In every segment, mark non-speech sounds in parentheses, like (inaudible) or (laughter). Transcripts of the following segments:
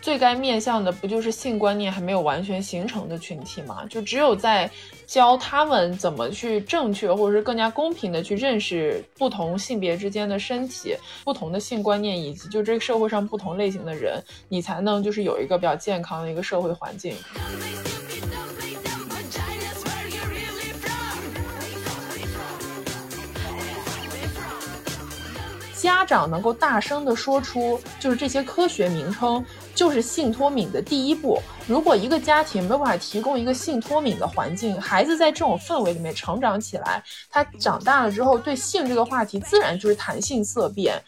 最该面向的不就是性观念还没有完全形成的群体吗？就只有在教他们怎么去正确或者是更加公平的去认识不同性别之间的身体、不同的性观念，以及就这个社会上不同类型的人，你才能就是有一个比较健康的一个社会环境。家长能够大声的说出，就是这些科学名称，就是性脱敏的第一步。如果一个家庭没有办法提供一个性脱敏的环境，孩子在这种氛围里面成长起来，他长大了之后对性这个话题自然就是谈性色变。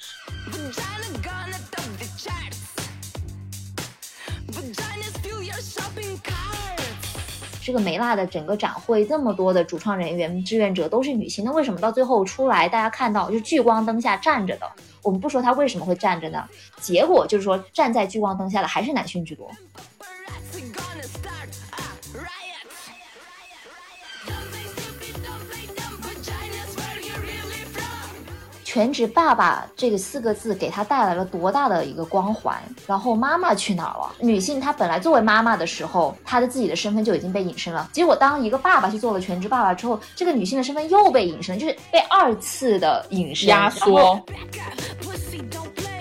这个梅辣的整个展会，这么多的主创人员、志愿者都是女性，那为什么到最后出来，大家看到就聚光灯下站着的？我们不说他为什么会站着呢？结果就是说，站在聚光灯下的还是男性居多。全职爸爸这个四个字给他带来了多大的一个光环？然后妈妈去哪儿了？女性她本来作为妈妈的时候，她的自己的身份就已经被隐身了。结果当一个爸爸去做了全职爸爸之后，这个女性的身份又被隐身，就是被二次的隐身压缩。(laughs)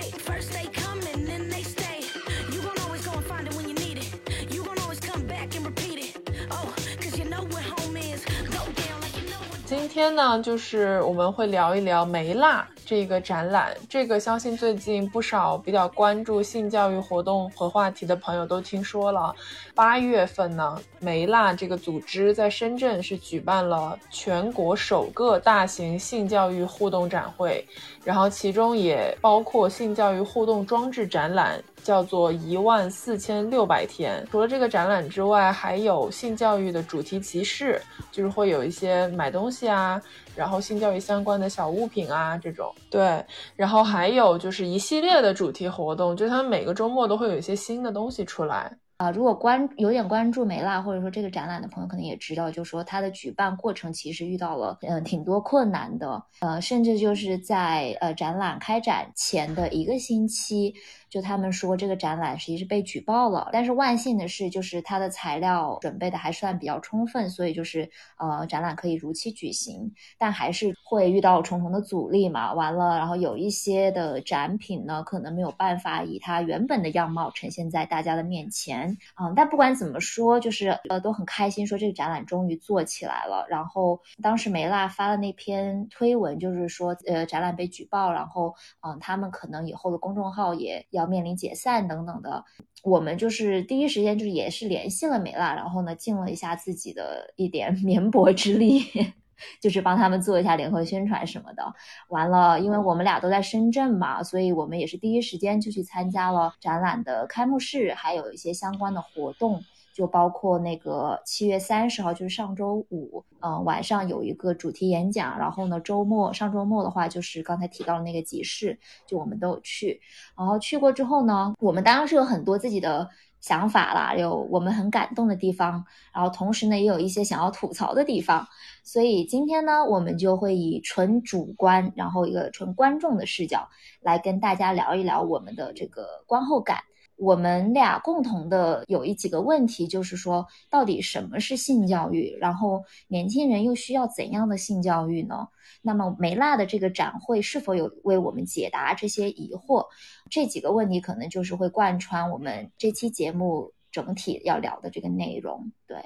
今天呢，就是我们会聊一聊梅辣这个展览。这个相信最近不少比较关注性教育活动和话题的朋友都听说了。八月份呢，梅辣这个组织在深圳是举办了全国首个大型性教育互动展会，然后其中也包括性教育互动装置展览。叫做一万四千六百天。除了这个展览之外，还有性教育的主题集市，就是会有一些买东西啊，然后性教育相关的小物品啊这种。对，然后还有就是一系列的主题活动，就他们每个周末都会有一些新的东西出来。啊，如果关有点关注梅拉或者说这个展览的朋友，可能也知道，就是说它的举办过程其实遇到了嗯挺多困难的，呃，甚至就是在呃展览开展前的一个星期。就他们说这个展览实际是被举报了，但是万幸的是，就是它的材料准备的还算比较充分，所以就是呃展览可以如期举行。但还是会遇到重重的阻力嘛。完了，然后有一些的展品呢，可能没有办法以它原本的样貌呈现在大家的面前。嗯，但不管怎么说，就是呃都很开心，说这个展览终于做起来了。然后当时梅拉发的那篇推文，就是说呃展览被举报，然后嗯他们可能以后的公众号也要。要面临解散等等的，我们就是第一时间就是也是联系了美辣，然后呢尽了一下自己的一点 (laughs) 绵薄之力，(laughs) 就是帮他们做一下联合宣传什么的。完了，因为我们俩都在深圳嘛，所以我们也是第一时间就去参加了展览的开幕式，还有一些相关的活动。就包括那个七月三十号，就是上周五，嗯，晚上有一个主题演讲。然后呢，周末上周末的话，就是刚才提到的那个集市，就我们都有去。然后去过之后呢，我们当然是有很多自己的想法啦，有我们很感动的地方，然后同时呢，也有一些想要吐槽的地方。所以今天呢，我们就会以纯主观，然后一个纯观众的视角来跟大家聊一聊我们的这个观后感。我们俩共同的有一几个问题，就是说，到底什么是性教育？然后年轻人又需要怎样的性教育呢？那么梅辣的这个展会是否有为我们解答这些疑惑？这几个问题可能就是会贯穿我们这期节目整体要聊的这个内容。对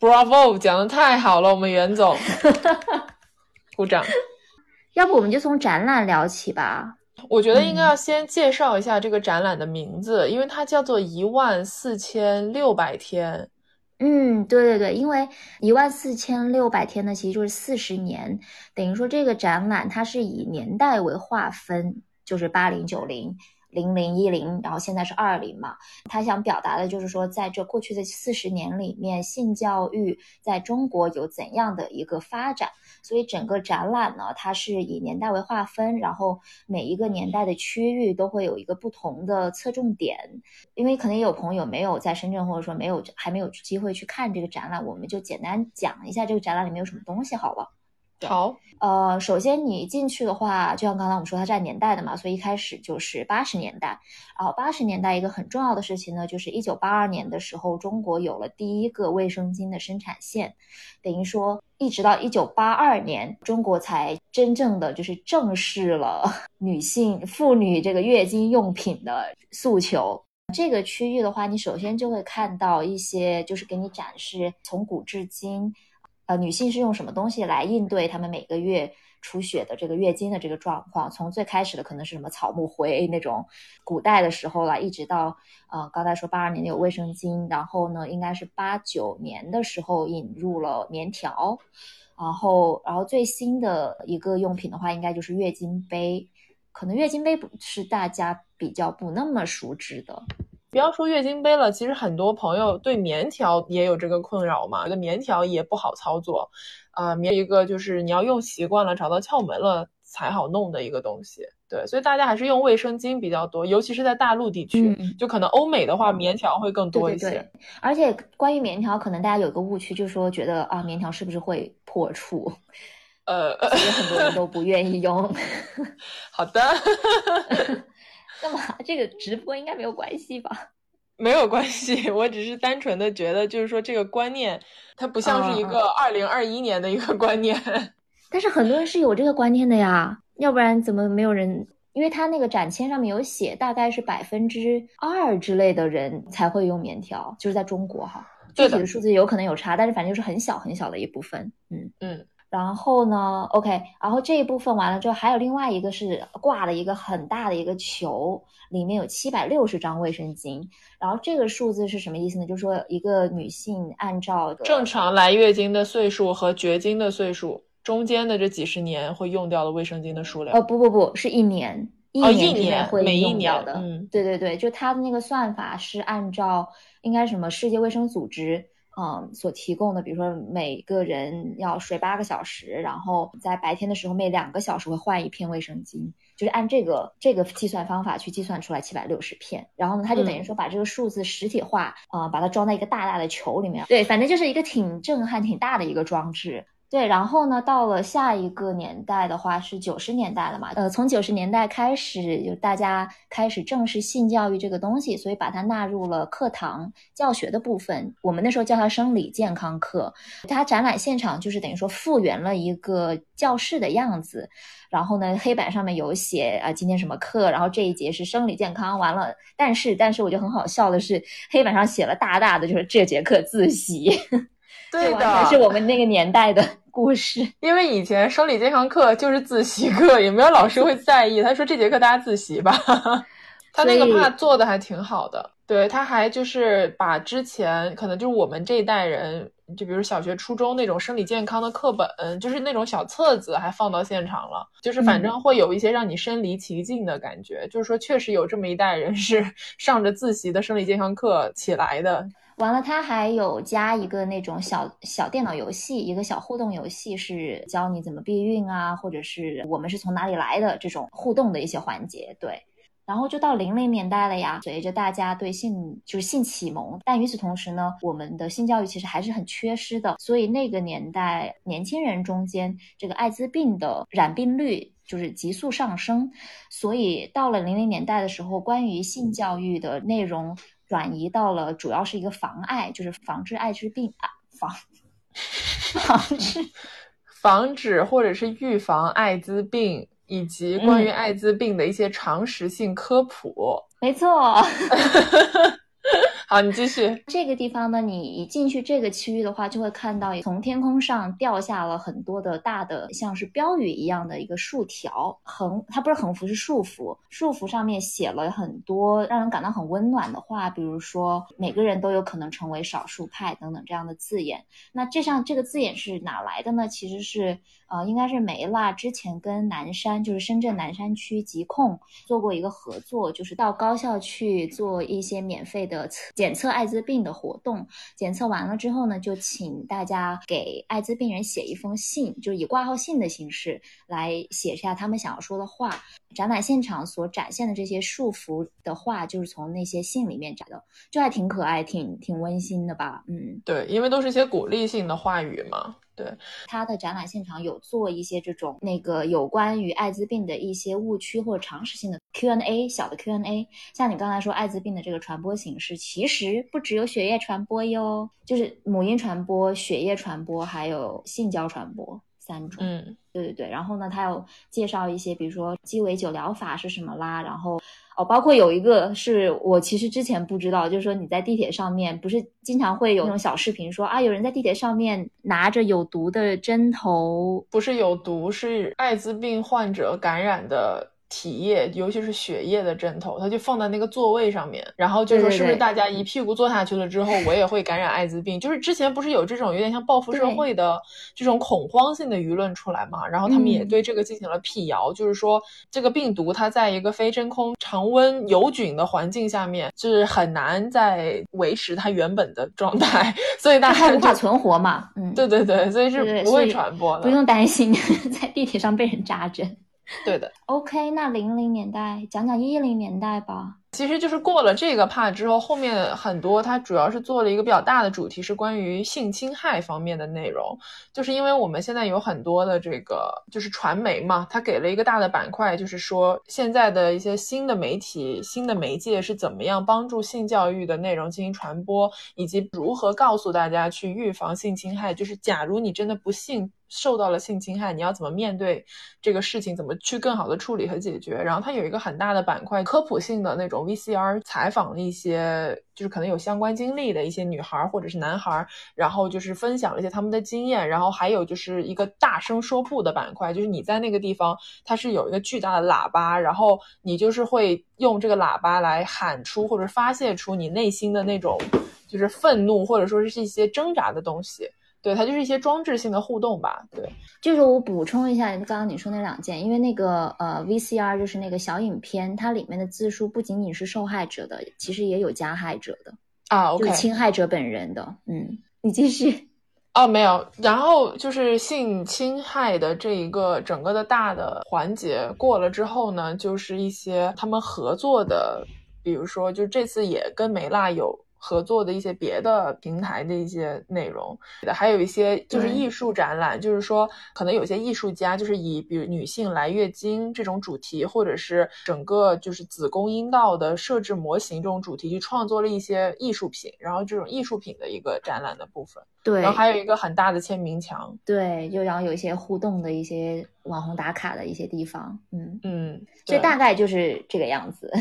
，Bravo，讲的太好了，我们袁总，(laughs) 鼓掌。要不我们就从展览聊起吧。我觉得应该要先介绍一下这个展览的名字，因为它叫做一万四千六百天。嗯，对对对，因为一万四千六百天呢，其实就是四十年，等于说这个展览它是以年代为划分，就是八零九零。零零一零，然后现在是二零嘛。他想表达的就是说，在这过去的四十年里面，性教育在中国有怎样的一个发展。所以整个展览呢，它是以年代为划分，然后每一个年代的区域都会有一个不同的侧重点。因为可能有朋友没有在深圳，或者说没有还没有机会去看这个展览，我们就简单讲一下这个展览里面有什么东西好了。好，呃，首先你进去的话，就像刚才我们说，它占年代的嘛，所以一开始就是八十年代。然后八十年代一个很重要的事情呢，就是一九八二年的时候，中国有了第一个卫生巾的生产线，等于说一直到一九八二年，中国才真正的就是正视了 (laughs) 女性妇女这个月经用品的诉求。这个区域的话，你首先就会看到一些，就是给你展示从古至今。呃，女性是用什么东西来应对她们每个月出血的这个月经的这个状况？从最开始的可能是什么草木灰那种古代的时候了，一直到呃，刚才说八二年有卫生巾，然后呢，应该是八九年的时候引入了棉条，然后然后最新的一个用品的话，应该就是月经杯，可能月经杯不是大家比较不那么熟知的。不要说月经杯了，其实很多朋友对棉条也有这个困扰嘛，觉得棉条也不好操作，啊，棉一个就是你要用习惯了，找到窍门了才好弄的一个东西，对，所以大家还是用卫生巾比较多，尤其是在大陆地区，就可能欧美的话棉条会更多一些。而且关于棉条，可能大家有一个误区，就是说觉得啊，棉条是不是会破处？呃，所以很多人都不愿意用。(laughs) 好的。(laughs) 干嘛？这个直播应该没有关系吧？没有关系，我只是单纯的觉得，就是说这个观念，它不像是一个二零二一年的一个观念。(laughs) 但是很多人是有这个观念的呀，要不然怎么没有人？因为他那个展签上面有写，大概是百分之二之类的人才会用棉条，就是在中国哈，具体的数字有可能有差，但是反正就是很小很小的一部分。嗯嗯。然后呢？OK，然后这一部分完了之后，还有另外一个是挂了一个很大的一个球，里面有七百六十张卫生巾。然后这个数字是什么意思呢？就是说一个女性按照正常来月经的岁数和绝经的岁数中间的这几十年会用掉的卫生巾的数量。呃，不不不是一年，一年会用掉的。嗯，对对对，就它的那个算法是按照应该什么世界卫生组织。嗯，所提供的，比如说每个人要睡八个小时，然后在白天的时候每两个小时会换一片卫生巾，就是按这个这个计算方法去计算出来七百六十片。然后呢，他就等于说把这个数字实体化，啊，把它装在一个大大的球里面。对，反正就是一个挺震撼、挺大的一个装置。对，然后呢，到了下一个年代的话是九十年代了嘛？呃，从九十年代开始，就大家开始正式性教育这个东西，所以把它纳入了课堂教学的部分。我们那时候叫它生理健康课。它展览现场就是等于说复原了一个教室的样子，然后呢，黑板上面有写啊今天什么课，然后这一节是生理健康。完了，但是但是我觉得很好笑的是，黑板上写了大大的就是这节课自习。(laughs) 对的，是我们那个年代的。故事，(laughs) 因为以前生理健康课就是自习课，也没有老师会在意。他说这节课大家自习吧，(laughs) 他那个怕做的还挺好的。对，他还就是把之前可能就是我们这一代人，就比如小学、初中那种生理健康的课本，就是那种小册子，还放到现场了。就是反正会有一些让你身临其境的感觉。就是说，确实有这么一代人是上着自习的生理健康课起来的。完了，它还有加一个那种小小电脑游戏，一个小互动游戏，是教你怎么避孕啊，或者是我们是从哪里来的这种互动的一些环节。对，然后就到零零年代了呀，随着大家对性就是性启蒙，但与此同时呢，我们的性教育其实还是很缺失的，所以那个年代年轻人中间这个艾滋病的染病率就是急速上升，所以到了零零年代的时候，关于性教育的内容。转移到了主要是一个防艾，就是防治艾滋病啊，防 (laughs) 防治防止或者是预防艾滋病，以及关于艾滋病的一些常识性科普。没错。(laughs) 啊，你继续。这个地方呢，你一进去这个区域的话，就会看到从天空上掉下了很多的大的，像是标语一样的一个竖条，横它不是横幅，是竖幅。竖幅上面写了很多让人感到很温暖的话，比如说每个人都有可能成为少数派等等这样的字眼。那这上这个字眼是哪来的呢？其实是呃，应该是梅辣之前跟南山，就是深圳南山区疾控做过一个合作，就是到高校去做一些免费的测检测艾滋病的活动。检测完了之后呢，就请大家给艾滋病人写一封信，就以挂号信的形式来写下他们想要说的话。展览现场所展现的这些束缚的话，就是从那些信里面摘的，就还挺可爱、挺挺温馨的吧？嗯，对，因为都是一些鼓励性的话语嘛。对，他的展览现场有做一些这种那个有关于艾滋病的一些误区或者常识性的 Q&A，小的 Q&A。像你刚才说艾滋病的这个传播形式，其实不只有血液传播哟，就是母婴传播、血液传播，还有性交传播三种。嗯，对对对。然后呢，他有介绍一些，比如说鸡尾酒疗法是什么啦，然后。哦，包括有一个是我其实之前不知道，就是说你在地铁上面不是经常会有那种小视频说啊，有人在地铁上面拿着有毒的针头，不是有毒，是艾滋病患者感染的。体液，尤其是血液的针头，它就放在那个座位上面，然后就说是不是大家一屁股坐下去了之后，我也会感染艾滋病？就是之前不是有这种有点像报复社会的这种恐慌性的舆论出来嘛？然后他们也对这个进行了辟谣，就是说这个病毒它在一个非真空、常温有菌的环境下面，就是很难再维持它原本的状态，(laughs) 所以大家无法存活嘛？嗯，对对对，所以是不会传播的，不用担心 (laughs) 在地铁上被人扎针。(laughs) 对的，OK，那零零年代讲讲一零年代吧。其实就是过了这个 part 之后，后面很多它主要是做了一个比较大的主题，是关于性侵害方面的内容。就是因为我们现在有很多的这个就是传媒嘛，它给了一个大的板块，就是说现在的一些新的媒体、新的媒介是怎么样帮助性教育的内容进行传播，以及如何告诉大家去预防性侵害。就是假如你真的不幸受到了性侵害，你要怎么面对这个事情，怎么去更好的处理和解决。然后它有一个很大的板块，科普性的那种。VCR 采访了一些就是可能有相关经历的一些女孩或者是男孩，然后就是分享了一些他们的经验，然后还有就是一个大声说不的板块，就是你在那个地方，它是有一个巨大的喇叭，然后你就是会用这个喇叭来喊出或者发泄出你内心的那种就是愤怒或者说是一些挣扎的东西。对，它就是一些装置性的互动吧。对，就是我补充一下刚刚你说那两件，因为那个呃 VCR 就是那个小影片，它里面的字数不仅仅是受害者的，其实也有加害者的啊，OK，侵害者本人的。嗯，你继续。哦，没有。然后就是性侵害的这一个整个的大的环节过了之后呢，就是一些他们合作的，比如说就这次也跟梅辣有。合作的一些别的平台的一些内容，还有一些就是艺术展览，就是说可能有些艺术家就是以比如女性来月经这种主题，或者是整个就是子宫阴道的设置模型这种主题，去创作了一些艺术品，然后这种艺术品的一个展览的部分。对，然后还有一个很大的签名墙。对，就然后有一些互动的一些网红打卡的一些地方。嗯嗯，所以大概就是这个样子。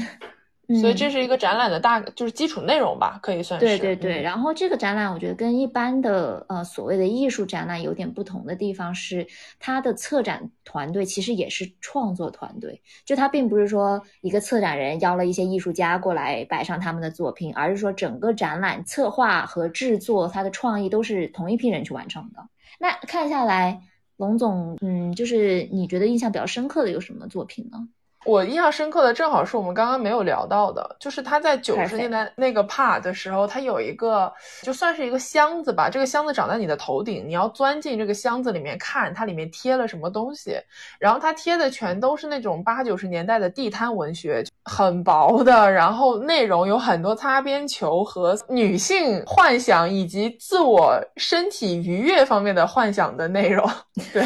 所以这是一个展览的大，就是基础内容吧，可以算是。对对对，然后这个展览我觉得跟一般的呃所谓的艺术展览有点不同的地方是，它的策展团队其实也是创作团队，就它并不是说一个策展人邀了一些艺术家过来摆上他们的作品，而是说整个展览策划和制作它的创意都是同一批人去完成的。那看下来，龙总，嗯，就是你觉得印象比较深刻的有什么作品呢？我印象深刻的正好是我们刚刚没有聊到的，就是他在九十年代那个 part 的时候，他有一个就算是一个箱子吧，这个箱子长在你的头顶，你要钻进这个箱子里面看它里面贴了什么东西，然后它贴的全都是那种八九十年代的地摊文学，很薄的，然后内容有很多擦边球和女性幻想以及自我身体愉悦方面的幻想的内容，(laughs) 对。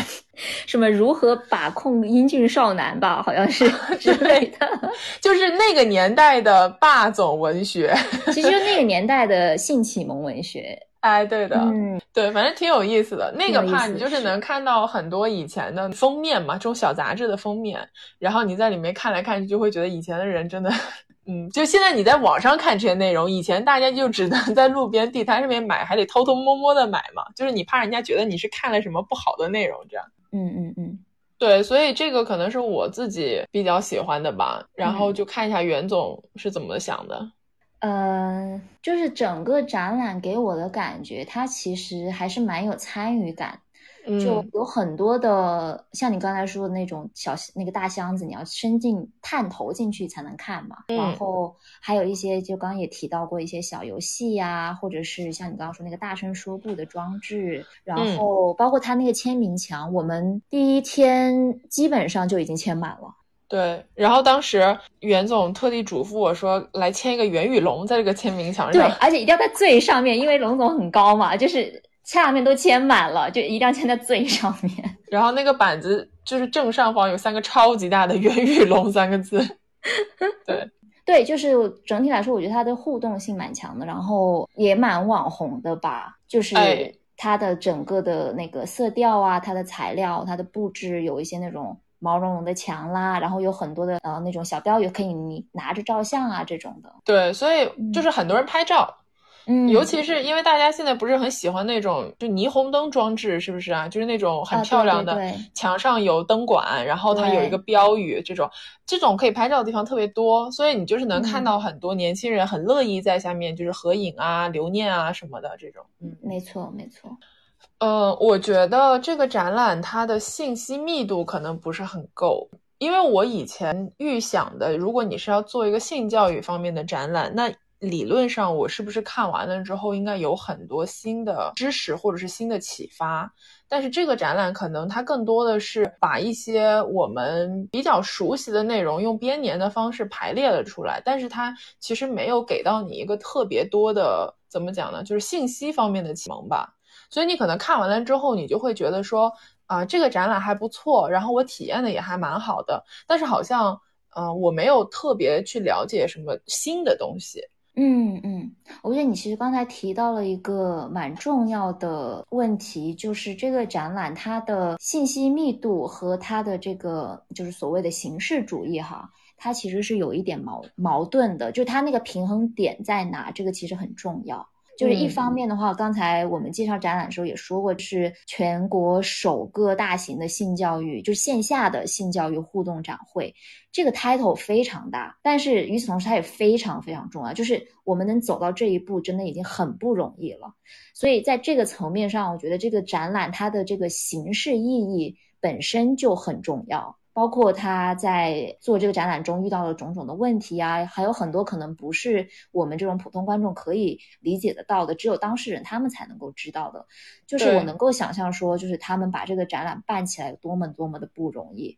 什么如何把控英俊少男吧，好像是 (laughs) 之类的，就是那个年代的霸总文学，其实就那个年代的性启蒙文学。(laughs) 哎，对的，嗯，对，反正挺有意思的。那个怕你就是能看到很多以前的封面嘛，这种小杂志的封面，然后你在里面看来看去，就会觉得以前的人真的 (laughs) 嗯，就现在你在网上看这些内容，以前大家就只能在路边地摊上面买，还得偷偷摸摸的买嘛，就是你怕人家觉得你是看了什么不好的内容，这样。嗯嗯嗯，对，所以这个可能是我自己比较喜欢的吧，然后就看一下袁总是怎么想的。呃，就是整个展览给我的感觉，它其实还是蛮有参与感。就有很多的，像你刚才说的那种小那个大箱子，你要伸进探头进去才能看嘛。然后还有一些，就刚刚也提到过一些小游戏呀，或者是像你刚刚说那个大声说不的装置，然后包括他那个签名墙，我们第一天基本上就已经签满了。对，然后当时袁总特地嘱咐我说，来签一个袁宇龙在这个签名墙上。对，而且一定要在最上面，因为龙总很高嘛，就是。下面都签满了，就一定要签在最上面。(laughs) 然后那个板子就是正上方有三个超级大的“袁玉龙”三个字。(laughs) 对对，就是整体来说，我觉得它的互动性蛮强的，然后也蛮网红的吧。就是它的整个的那个色调啊，它的材料、它的布置，有一些那种毛茸茸的墙啦，然后有很多的呃那种小标语可以你拿着照相啊这种的。对，所以就是很多人拍照。嗯，尤其是因为大家现在不是很喜欢那种就霓虹灯装置，是不是啊？就是那种很漂亮的，墙上有灯管，然后它有一个标语，这种这种可以拍照的地方特别多，所以你就是能看到很多年轻人很乐意在下面就是合影啊、留念啊什么的这种。嗯，没错没错。呃，我觉得这个展览它的信息密度可能不是很够，因为我以前预想的，如果你是要做一个性教育方面的展览，那理论上，我是不是看完了之后应该有很多新的知识或者是新的启发？但是这个展览可能它更多的是把一些我们比较熟悉的内容用编年的方式排列了出来，但是它其实没有给到你一个特别多的怎么讲呢？就是信息方面的启蒙吧。所以你可能看完了之后，你就会觉得说啊，这个展览还不错，然后我体验的也还蛮好的，但是好像嗯，我没有特别去了解什么新的东西。嗯嗯，我觉得你其实刚才提到了一个蛮重要的问题，就是这个展览它的信息密度和它的这个就是所谓的形式主义哈，它其实是有一点矛矛盾的，就它那个平衡点在哪，这个其实很重要。就是一方面的话，刚才我们介绍展览的时候也说过，是全国首个大型的性教育，就是线下的性教育互动展会，这个 title 非常大。但是与此同时，它也非常非常重要，就是我们能走到这一步，真的已经很不容易了。所以在这个层面上，我觉得这个展览它的这个形式意义本身就很重要。包括他在做这个展览中遇到的种种的问题啊，还有很多可能不是我们这种普通观众可以理解得到的，只有当事人他们才能够知道的。就是我能够想象说，就是他们把这个展览办起来有多么多么的不容易。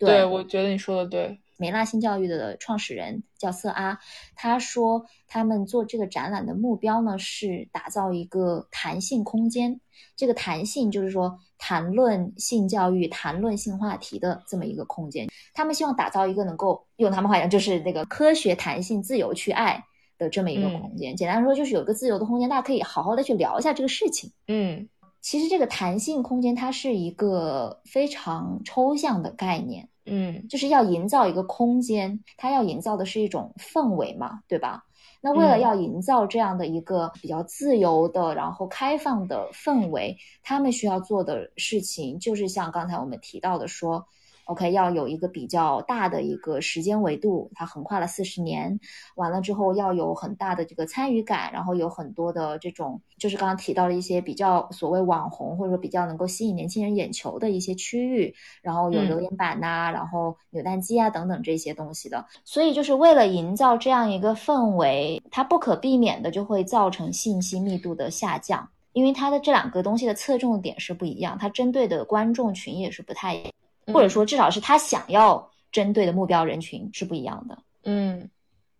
对，我觉得你说的对。梅拉新教育的创始人叫瑟阿，他说他们做这个展览的目标呢是打造一个弹性空间。这个弹性就是说谈论性教育、谈论性话题的这么一个空间。他们希望打造一个能够用他们话讲就是那个科学、弹性、自由去爱的这么一个空间。简单说就是有一个自由的空间，大家可以好好的去聊一下这个事情。嗯，其实这个弹性空间它是一个非常抽象的概念。嗯，就是要营造一个空间，它要营造的是一种氛围嘛，对吧？那为了要营造这样的一个比较自由的，然后开放的氛围，他们需要做的事情就是像刚才我们提到的说。OK，要有一个比较大的一个时间维度，它横跨了四十年，完了之后要有很大的这个参与感，然后有很多的这种，就是刚刚提到的一些比较所谓网红或者说比较能够吸引年轻人眼球的一些区域，然后有留言板呐，然后扭蛋机啊等等这些东西的。所以就是为了营造这样一个氛围，它不可避免的就会造成信息密度的下降，因为它的这两个东西的侧重点是不一样，它针对的观众群也是不太一样。或者说，至少是他想要针对的目标人群是不一样的。嗯，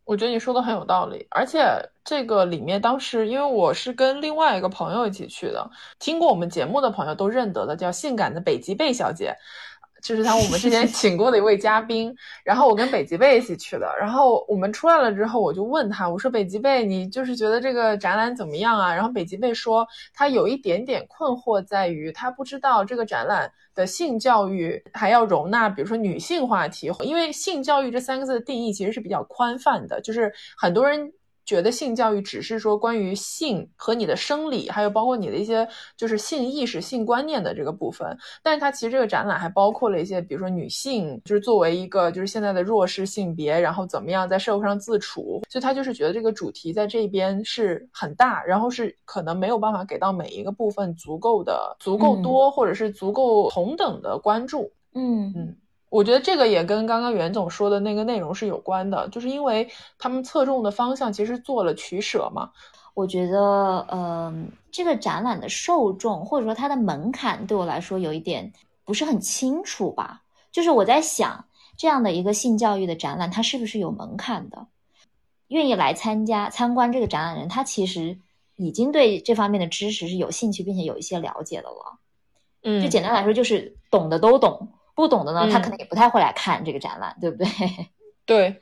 我觉得你说的很有道理。而且这个里面，当时因为我是跟另外一个朋友一起去的，听过我们节目的朋友都认得的，叫性感的北极贝小姐。就是他我们之前 (laughs) 请过的一位嘉宾。然后我跟北极贝一起去的。然后我们出来了之后，我就问他，我说北极贝，你就是觉得这个展览怎么样啊？然后北极贝说，他有一点点困惑，在于他不知道这个展览的性教育还要容纳，比如说女性话题，因为性教育这三个字的定义其实是比较宽泛的，就是很多人。觉得性教育只是说关于性和你的生理，还有包括你的一些就是性意识、性观念的这个部分。但是它其实这个展览还包括了一些，比如说女性，就是作为一个就是现在的弱势性别，然后怎么样在社会上自处。所以他就是觉得这个主题在这边是很大，然后是可能没有办法给到每一个部分足够的、足够多，或者是足够同等的关注。嗯嗯。我觉得这个也跟刚刚袁总说的那个内容是有关的，就是因为他们侧重的方向其实做了取舍嘛。我觉得，嗯，这个展览的受众或者说它的门槛对我来说有一点不是很清楚吧。就是我在想，这样的一个性教育的展览，它是不是有门槛的？愿意来参加参观这个展览人，他其实已经对这方面的知识是有兴趣，并且有一些了解的了。嗯，就简单来说，就是懂的都懂。不懂的呢，他可能也不太会来看这个展览，对不对？(laughs) 对。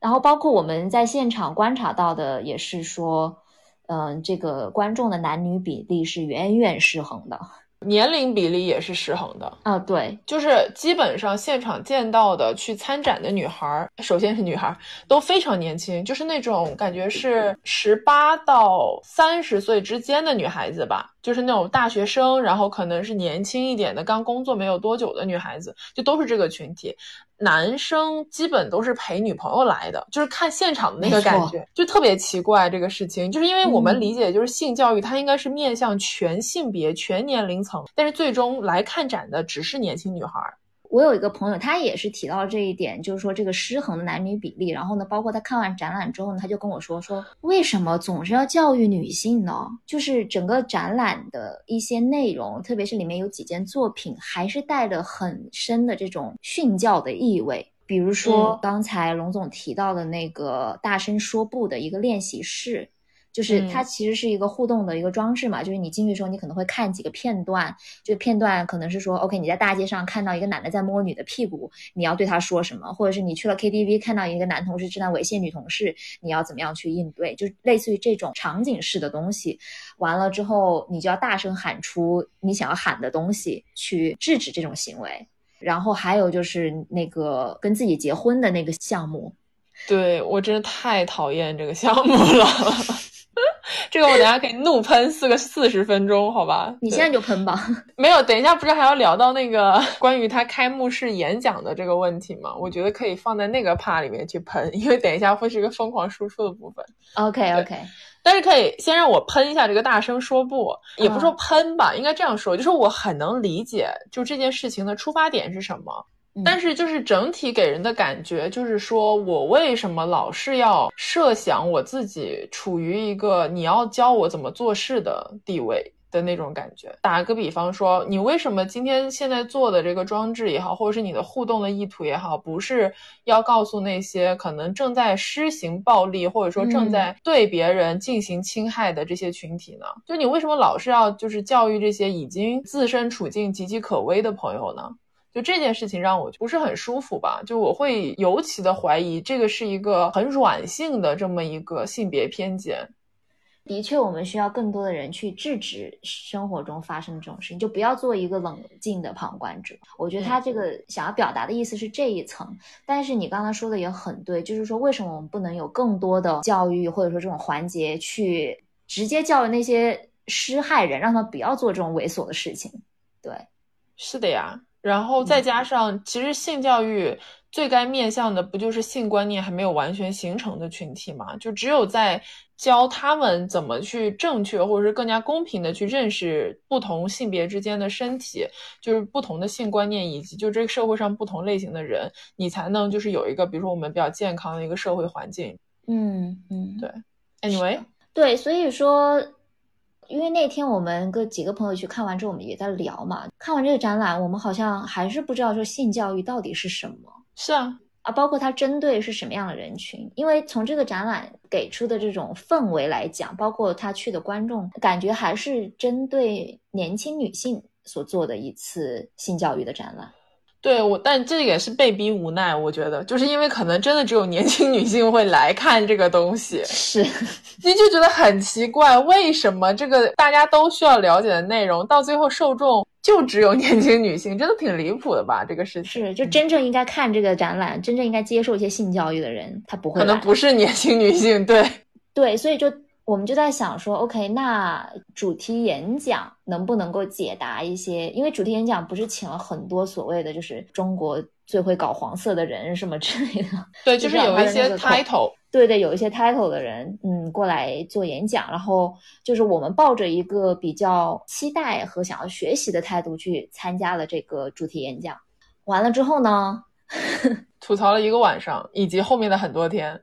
然后包括我们在现场观察到的，也是说，嗯，这个观众的男女比例是远远失衡的，年龄比例也是失衡的。啊，对，就是基本上现场见到的去参展的女孩，首先是女孩都非常年轻，就是那种感觉是十八到三十岁之间的女孩子吧。就是那种大学生，然后可能是年轻一点的，刚工作没有多久的女孩子，就都是这个群体。男生基本都是陪女朋友来的，就是看现场的那个感觉，就特别奇怪这个事情。就是因为我们理解，就是性教育它应该是面向全性别、全年龄层，但是最终来看展的只是年轻女孩。我有一个朋友，他也是提到这一点，就是说这个失衡的男女比例。然后呢，包括他看完展览之后呢，他就跟我说说，为什么总是要教育女性呢？就是整个展览的一些内容，特别是里面有几件作品，还是带着很深的这种训教的意味。比如说刚才龙总提到的那个大声说不的一个练习室。就是它其实是一个互动的一个装置嘛，就是你进去的时候，你可能会看几个片段，就片段可能是说，OK，你在大街上看到一个男的在摸女的屁股，你要对他说什么，或者是你去了 KTV 看到一个男同事正在猥亵女同事，你要怎么样去应对，就类似于这种场景式的东西。完了之后，你就要大声喊出你想要喊的东西，去制止这种行为。然后还有就是那个跟自己结婚的那个项目，对我真的太讨厌这个项目了。(laughs) 这个我等下可以怒喷四个四十分钟，好吧？你现在就喷吧。(laughs) 没有，等一下不是还要聊到那个 (laughs) 关于他开幕式演讲的这个问题吗？我觉得可以放在那个 part 里面去喷，因为等一下会是一个疯狂输出的部分。OK OK，但是可以先让我喷一下这个大声说不，也不说喷吧，应该这样说，就是我很能理解，就这件事情的出发点是什么。但是就是整体给人的感觉，就是说我为什么老是要设想我自己处于一个你要教我怎么做事的地位的那种感觉。打个比方说，你为什么今天现在做的这个装置也好，或者是你的互动的意图也好，不是要告诉那些可能正在施行暴力，或者说正在对别人进行侵害的这些群体呢？就你为什么老是要就是教育这些已经自身处境岌岌可危的朋友呢？就这件事情让我不是很舒服吧？就我会尤其的怀疑，这个是一个很软性的这么一个性别偏见。的确，我们需要更多的人去制止生活中发生的这种事情，就不要做一个冷静的旁观者。我觉得他这个想要表达的意思是这一层。但是你刚才说的也很对，就是说为什么我们不能有更多的教育，或者说这种环节去直接教育那些施害人，让他不要做这种猥琐的事情？对，是的呀。然后再加上，其实性教育最该面向的不就是性观念还没有完全形成的群体吗？就只有在教他们怎么去正确或者是更加公平的去认识不同性别之间的身体，就是不同的性观念，以及就这个社会上不同类型的人，你才能就是有一个比如说我们比较健康的一个社会环境。嗯嗯，对。Anyway，对，所以说。因为那天我们跟几个朋友去看完之后，我们也在聊嘛。看完这个展览，我们好像还是不知道说性教育到底是什么。是啊，啊，包括它针对是什么样的人群。因为从这个展览给出的这种氛围来讲，包括他去的观众，感觉还是针对年轻女性所做的一次性教育的展览。对我，但这也是被逼无奈。我觉得，就是因为可能真的只有年轻 (laughs) 女性会来看这个东西，是，你就觉得很奇怪，为什么这个大家都需要了解的内容，到最后受众就只有年轻女性，真的挺离谱的吧？这个事情是，就真正应该看这个展览，真正应该接受一些性教育的人，他不会，可能不是年轻女性，对，对，所以就。我们就在想说，OK，那主题演讲能不能够解答一些？因为主题演讲不是请了很多所谓的就是中国最会搞黄色的人什么之类的，对，就是有一些 title，对对，有一些 title 的人，嗯，过来做演讲，然后就是我们抱着一个比较期待和想要学习的态度去参加了这个主题演讲，完了之后呢，(laughs) 吐槽了一个晚上，以及后面的很多天。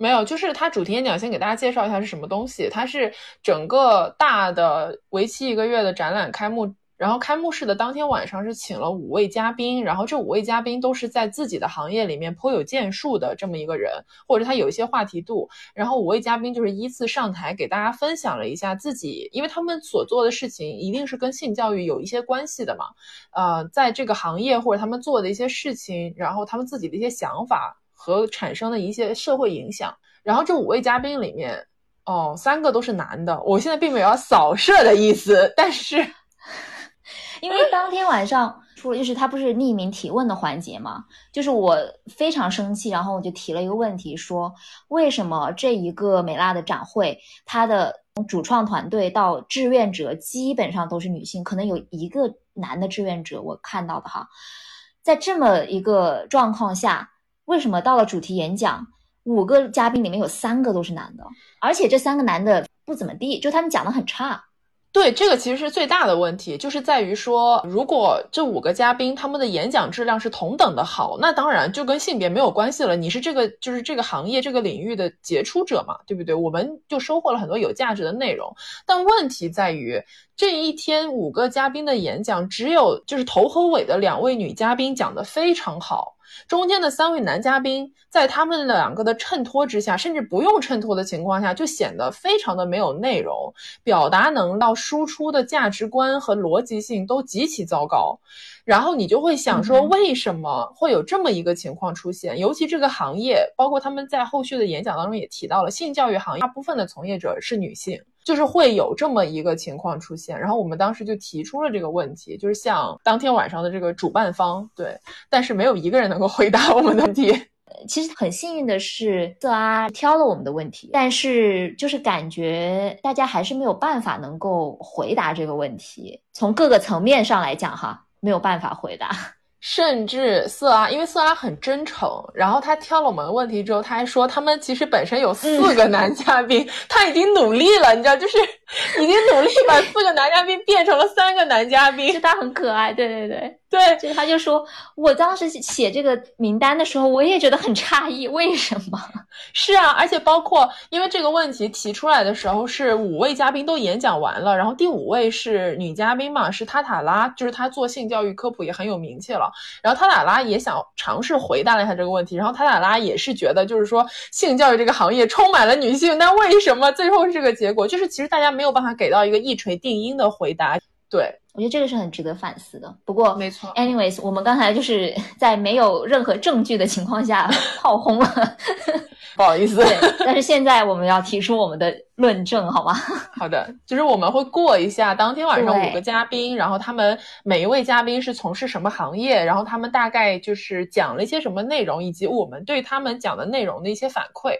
没有，就是它主题演讲，先给大家介绍一下是什么东西。它是整个大的为期一个月的展览开幕，然后开幕式的当天晚上是请了五位嘉宾，然后这五位嘉宾都是在自己的行业里面颇有建树的这么一个人，或者他有一些话题度。然后五位嘉宾就是依次上台给大家分享了一下自己，因为他们所做的事情一定是跟性教育有一些关系的嘛。呃，在这个行业或者他们做的一些事情，然后他们自己的一些想法。和产生的一些社会影响。然后这五位嘉宾里面，哦，三个都是男的。我现在并没有要扫射的意思，但是 (laughs) 因为当天晚上出了，就是他不是匿名提问的环节嘛，就是我非常生气，然后我就提了一个问题，说为什么这一个美拉的展会，它的主创团队到志愿者基本上都是女性，可能有一个男的志愿者，我看到的哈，在这么一个状况下。为什么到了主题演讲，五个嘉宾里面有三个都是男的，而且这三个男的不怎么地，就他们讲的很差。对，这个其实是最大的问题，就是在于说，如果这五个嘉宾他们的演讲质量是同等的好，那当然就跟性别没有关系了。你是这个就是这个行业这个领域的杰出者嘛，对不对？我们就收获了很多有价值的内容。但问题在于，这一天五个嘉宾的演讲，只有就是头和尾的两位女嘉宾讲的非常好。中间的三位男嘉宾，在他们两个的衬托之下，甚至不用衬托的情况下，就显得非常的没有内容，表达能到输出的价值观和逻辑性都极其糟糕。然后你就会想说，为什么会有这么一个情况出现？尤其这个行业，包括他们在后续的演讲当中也提到了，性教育行业大部分的从业者是女性。就是会有这么一个情况出现，然后我们当时就提出了这个问题，就是像当天晚上的这个主办方，对，但是没有一个人能够回答我们的问题。(laughs) 其实很幸运的是，色阿挑了我们的问题，但是就是感觉大家还是没有办法能够回答这个问题，从各个层面上来讲，哈，没有办法回答。甚至色拉，因为色拉很真诚，然后他挑了我们的问题之后，他还说他们其实本身有四个男嘉宾，他已经努力了，你知道，就是 (laughs) 已经努力把四个男嘉宾变成了三个男嘉宾，就他很可爱，对对对。对，(laughs) 就他就说，我当时写这个名单的时候，我也觉得很诧异，为什么？(laughs) 是啊，而且包括因为这个问题提出来的时候，是五位嘉宾都演讲完了，然后第五位是女嘉宾嘛，是塔塔拉，就是她做性教育科普也很有名气了。然后塔塔拉也想尝试回答了一下这个问题，然后塔塔拉也是觉得，就是说性教育这个行业充满了女性，那为什么最后是这个结果？就是其实大家没有办法给到一个一锤定音的回答。对。我觉得这个是很值得反思的。不过，没错。Anyways，我们刚才就是 (laughs) 在没有任何证据的情况下 (laughs) 炮轰了，(laughs) 不好意思。但是现在我们要提出我们的论证，好吗？好的，就是我们会过一下当天晚上五个嘉宾，然后他们每一位嘉宾是从事什么行业，然后他们大概就是讲了一些什么内容，以及我们对他们讲的内容的一些反馈。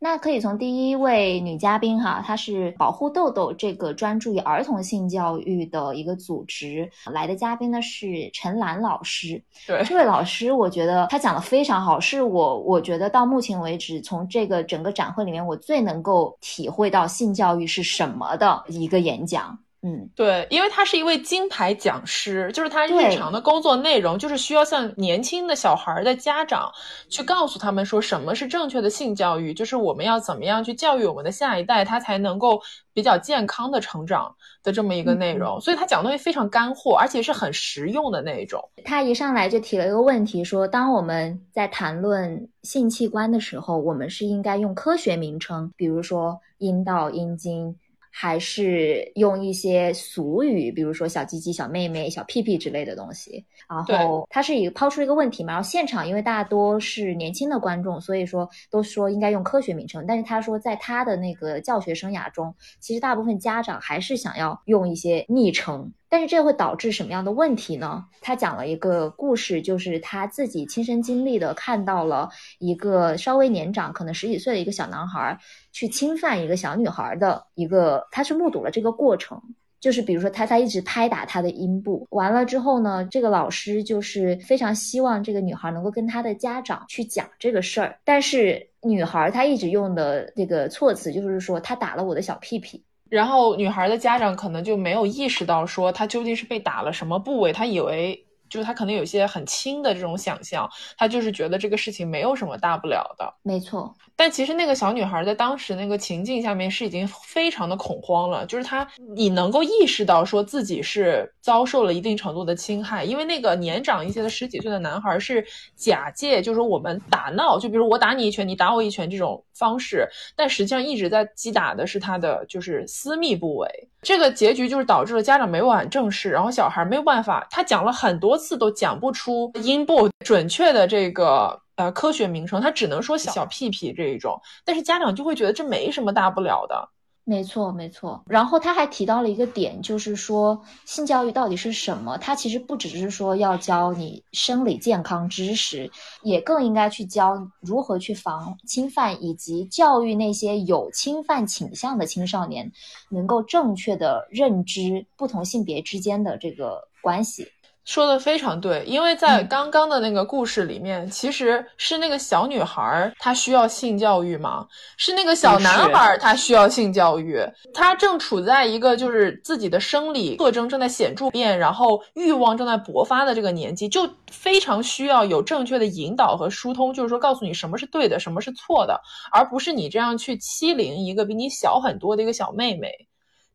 那可以从第一位女嘉宾哈，她是保护豆豆这个专注于儿童性教育的一个组织来的嘉宾呢，是陈兰老师。对，这位老师，我觉得他讲的非常好，是我我觉得到目前为止，从这个整个展会里面，我最能够体会到性教育是什么的一个演讲。嗯，对，因为他是一位金牌讲师，就是他日常的工作内容就是需要向年轻的小孩的家长去告诉他们说什么是正确的性教育，就是我们要怎么样去教育我们的下一代，他才能够比较健康的成长的这么一个内容。所以他讲东西非常干货，而且是很实用的那一种。他一上来就提了一个问题，说当我们在谈论性器官的时候，我们是应该用科学名称，比如说阴道、阴茎。还是用一些俗语，比如说小鸡鸡、小妹妹、小屁屁之类的东西。然后他是以抛出一个问题嘛，然后现场因为大多是年轻的观众，所以说都说应该用科学名称。但是他说，在他的那个教学生涯中，其实大部分家长还是想要用一些昵称。但是这会导致什么样的问题呢？他讲了一个故事，就是他自己亲身经历的，看到了一个稍微年长，可能十几岁的一个小男孩去侵犯一个小女孩的一个，他是目睹了这个过程。就是比如说他他一直拍打他的阴部，完了之后呢，这个老师就是非常希望这个女孩能够跟他的家长去讲这个事儿，但是女孩她一直用的这个措辞就是说他打了我的小屁屁。然后女孩的家长可能就没有意识到说她究竟是被打了什么部位，她以为就是她可能有些很轻的这种想象，她就是觉得这个事情没有什么大不了的。没错，但其实那个小女孩在当时那个情境下面是已经非常的恐慌了，就是她你能够意识到说自己是遭受了一定程度的侵害，因为那个年长一些的十几岁的男孩是假借就是我们打闹，就比如我打你一拳，你打我一拳这种。方式，但实际上一直在击打的是他的就是私密部位。这个结局就是导致了家长没有办法正视，然后小孩没有办法，他讲了很多次都讲不出阴部准确的这个呃科学名称，他只能说小屁屁这一种，但是家长就会觉得这没什么大不了的。没错，没错。然后他还提到了一个点，就是说性教育到底是什么？他其实不只是说要教你生理健康知识，也更应该去教如何去防侵犯，以及教育那些有侵犯倾向的青少年，能够正确的认知不同性别之间的这个关系。说的非常对，因为在刚刚的那个故事里面，其实是那个小女孩她需要性教育吗？是那个小男孩他需要性教育。他正处在一个就是自己的生理特征正在显著变，然后欲望正在勃发的这个年纪，就非常需要有正确的引导和疏通，就是说告诉你什么是对的，什么是错的，而不是你这样去欺凌一个比你小很多的一个小妹妹，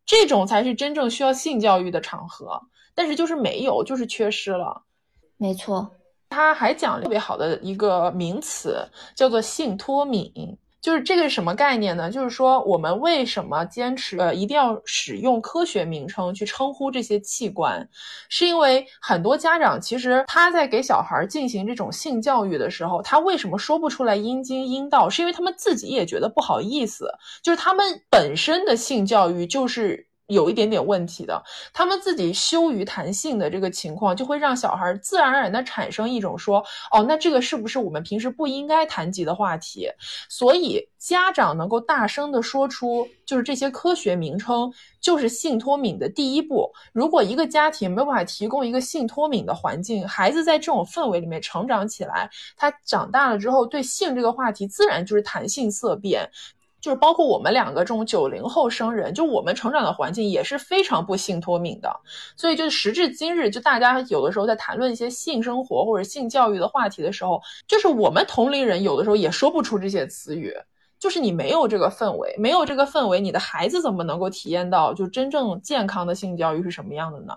这种才是真正需要性教育的场合。但是就是没有，就是缺失了。没错，他还讲特别好的一个名词，叫做性脱敏。就是这个是什么概念呢？就是说我们为什么坚持呃一定要使用科学名称去称呼这些器官？是因为很多家长其实他在给小孩进行这种性教育的时候，他为什么说不出来阴茎阴道？是因为他们自己也觉得不好意思，就是他们本身的性教育就是。有一点点问题的，他们自己羞于谈性的这个情况，就会让小孩自然而然的产生一种说，哦，那这个是不是我们平时不应该谈及的话题？所以家长能够大声的说出，就是这些科学名称，就是性脱敏的第一步。如果一个家庭没有办法提供一个性脱敏的环境，孩子在这种氛围里面成长起来，他长大了之后对性这个话题自然就是谈性色变。就是包括我们两个这种九零后生人，就我们成长的环境也是非常不性脱敏的，所以就是时至今日，就大家有的时候在谈论一些性生活或者性教育的话题的时候，就是我们同龄人有的时候也说不出这些词语，就是你没有这个氛围，没有这个氛围，你的孩子怎么能够体验到就真正健康的性教育是什么样的呢？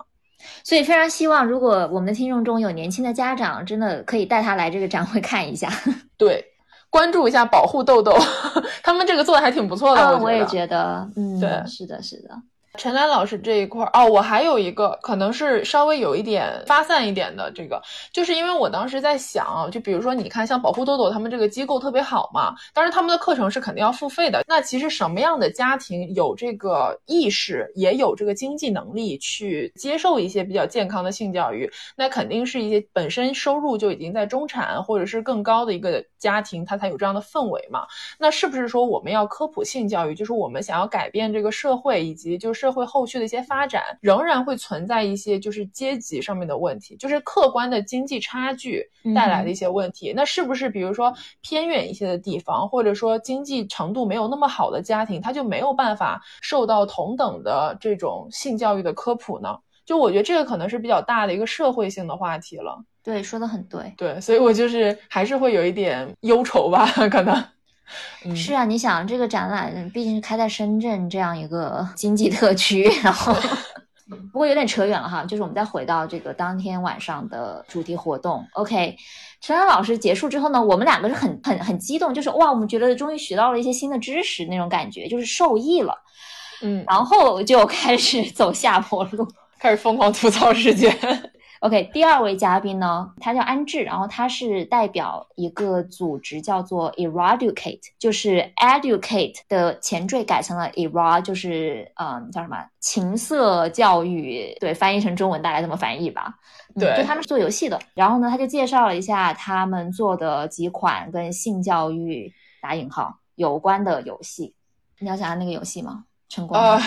所以非常希望，如果我们的听众中有年轻的家长，真的可以带他来这个展会看一下。(laughs) 对。关注一下保护豆豆，(laughs) 他们这个做的还挺不错的，我也觉得，嗯，对，是的，是的。陈兰老师这一块哦，我还有一个可能是稍微有一点发散一点的，这个就是因为我当时在想，就比如说你看像保护豆豆他们这个机构特别好嘛，当然他们的课程是肯定要付费的。那其实什么样的家庭有这个意识，也有这个经济能力去接受一些比较健康的性教育，那肯定是一些本身收入就已经在中产或者是更高的一个家庭，他才有这样的氛围嘛。那是不是说我们要科普性教育，就是我们想要改变这个社会以及就是。社会后续的一些发展，仍然会存在一些就是阶级上面的问题，就是客观的经济差距带来的一些问题。那是不是比如说偏远一些的地方，或者说经济程度没有那么好的家庭，他就没有办法受到同等的这种性教育的科普呢？就我觉得这个可能是比较大的一个社会性的话题了。对，说的很对。对，所以我就是还是会有一点忧愁吧，(laughs) 可能。是啊，你想这个展览毕竟是开在深圳这样一个 (laughs) 经济特区，然后 (laughs) 不过有点扯远了哈。就是我们再回到这个当天晚上的主题活动。OK，陈安老师结束之后呢，我们两个是很很很激动，就是哇，我们觉得终于学到了一些新的知识那种感觉，就是受益了。嗯，然后就开始走下坡路，开始疯狂吐槽时间。OK，第二位嘉宾呢，他叫安志，然后他是代表一个组织叫做 Eradicate，就是 Educate 的前缀改成了 Era，就是嗯叫什么情色教育，对，翻译成中文大概这么翻译吧。对，就他们是做游戏的，然后呢，他就介绍了一下他们做的几款跟性教育打引号有关的游戏。你要想下那个游戏吗？成功吗？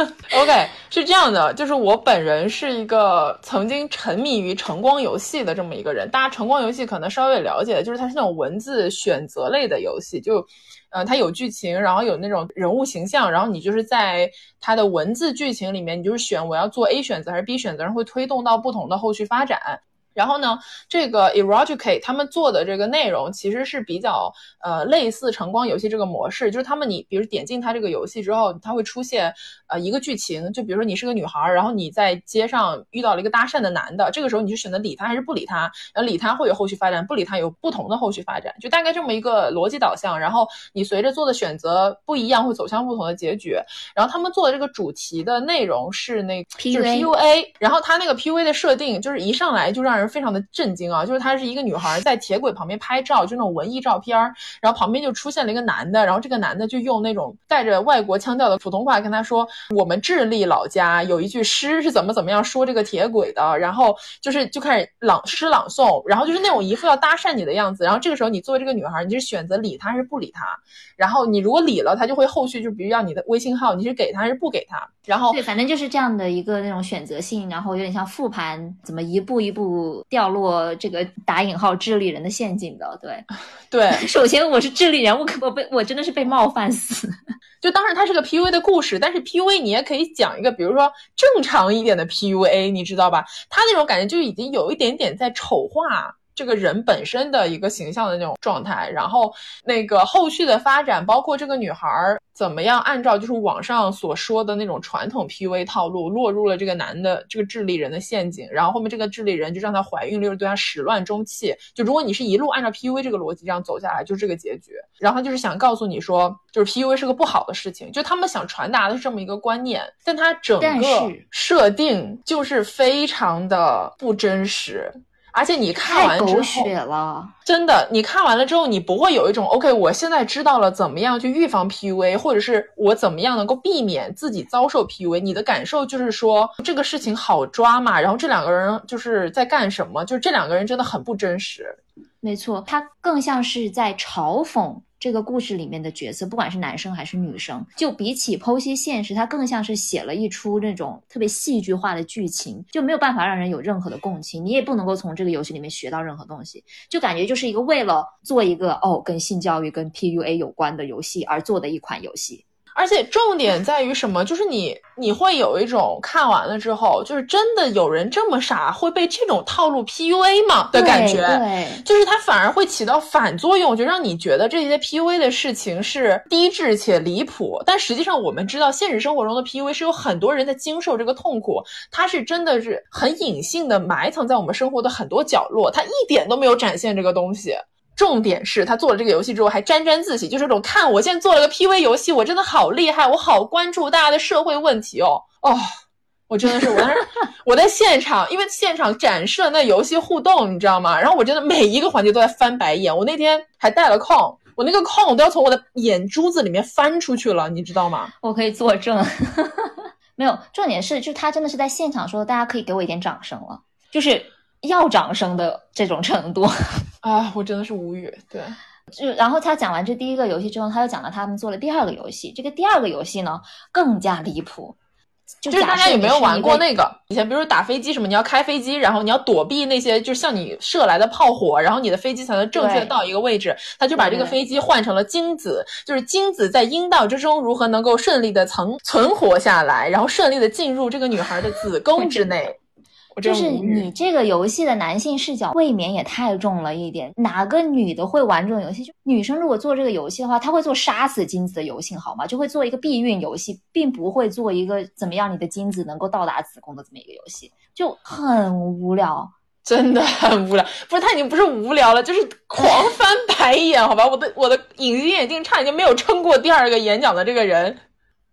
(laughs) OK，是这样的，就是我本人是一个曾经沉迷于晨光游戏的这么一个人。大家晨光游戏可能稍微了解，就是它是那种文字选择类的游戏，就，呃，它有剧情，然后有那种人物形象，然后你就是在它的文字剧情里面，你就是选我要做 A 选择还是 B 选择，然后会推动到不同的后续发展。然后呢，这个 Eradicate 他们做的这个内容其实是比较呃类似晨光游戏这个模式，就是他们你比如点进它这个游戏之后，它会出现呃一个剧情，就比如说你是个女孩，然后你在街上遇到了一个搭讪的男的，这个时候你是选择理他还是不理他，然后理他会有后续发展，不理他有不同的后续发展，就大概这么一个逻辑导向。然后你随着做的选择不一样，会走向不同的结局。然后他们做的这个主题的内容是那就是 PUA，然后他那个 PUA 的设定就是一上来就让人人非常的震惊啊！就是她是一个女孩在铁轨旁边拍照，就那种文艺照片，然后旁边就出现了一个男的，然后这个男的就用那种带着外国腔调的普通话跟她说：“我们智利老家有一句诗是怎么怎么样说这个铁轨的。”然后就是就开始朗诗朗诵，然后就是那种一副要搭讪你的样子。然后这个时候你作为这个女孩，你是选择理他还是不理他？然后你如果理了，他就会后续就比如要你的微信号，你是给他还是不给他？然后对，反正就是这样的一个那种选择性，然后有点像复盘，怎么一步一步掉落这个打引号智利人的陷阱的。对，(laughs) 对，首先我是智利人，我可我被我真的是被冒犯死。(laughs) 就当然它是个 PUA 的故事，但是 PUA 你也可以讲一个，比如说正常一点的 PUA，你知道吧？他那种感觉就已经有一点点在丑化。这个人本身的一个形象的那种状态，然后那个后续的发展，包括这个女孩怎么样按照就是网上所说的那种传统 PUA 套路，落入了这个男的这个智利人的陷阱，然后后面这个智利人就让她怀孕了，又对她始乱终弃。就如果你是一路按照 PUA 这个逻辑这样走下来，就是这个结局。然后他就是想告诉你说，就是 PUA 是个不好的事情，就他们想传达的是这么一个观念，但他整个设定就是非常的不真实。而且你看完之后，狗血了，真的，你看完了之后，你不会有一种 OK，我现在知道了怎么样去预防 PUA，或者是我怎么样能够避免自己遭受 PUA。你的感受就是说这个事情好抓嘛，然后这两个人就是在干什么，就是这两个人真的很不真实。没错，他更像是在嘲讽。这个故事里面的角色，不管是男生还是女生，就比起剖析现实，它更像是写了一出那种特别戏剧化的剧情，就没有办法让人有任何的共情，你也不能够从这个游戏里面学到任何东西，就感觉就是一个为了做一个哦跟性教育、跟 PUA 有关的游戏而做的一款游戏。而且重点在于什么？就是你你会有一种看完了之后，就是真的有人这么傻会被这种套路 PUA 吗的感觉？对，就是它反而会起到反作用，就让你觉得这些 PUA 的事情是低智且离谱。但实际上我们知道，现实生活中的 PUA 是有很多人在经受这个痛苦，它是真的是很隐性的埋藏在我们生活的很多角落，它一点都没有展现这个东西。重点是他做了这个游戏之后还沾沾自喜，就是这种看我现在做了个 PV 游戏，我真的好厉害，我好关注大家的社会问题哦哦，我真的是我当时 (laughs) 我在现场，因为现场展示了那游戏互动，你知道吗？然后我真的每一个环节都在翻白眼，我那天还带了框，我那个框我都要从我的眼珠子里面翻出去了，你知道吗？我可以作证，(laughs) 没有重点是，就他真的是在现场说，大家可以给我一点掌声了，就是。要掌声的这种程度啊，我真的是无语。对，就然后他讲完这第一个游戏之后，他又讲了他们做了第二个游戏。这个第二个游戏呢更加离谱，就就是大家有没有玩过那个？以前比如说打飞机什么，你要开飞机，然后你要躲避那些就是向你射来的炮火，然后你的飞机才能正确到一个位置。他就把这个飞机换成了精子，就是精子在阴道之中如何能够顺利的存存活下来，然后顺利的进入这个女孩的子宫之内。就是你这个游戏的男性视角未免也太重了一点。哪个女的会玩这种游戏？就女生如果做这个游戏的话，她会做杀死精子的游戏，好吗？就会做一个避孕游戏，并不会做一个怎么样你的精子能够到达子宫的这么一个游戏，就很无聊，真的很无聊。不是他已经不是无聊了，就是 (laughs) 狂翻白眼，好吧？我的我的隐形眼镜差点就没有撑过第二个演讲的这个人。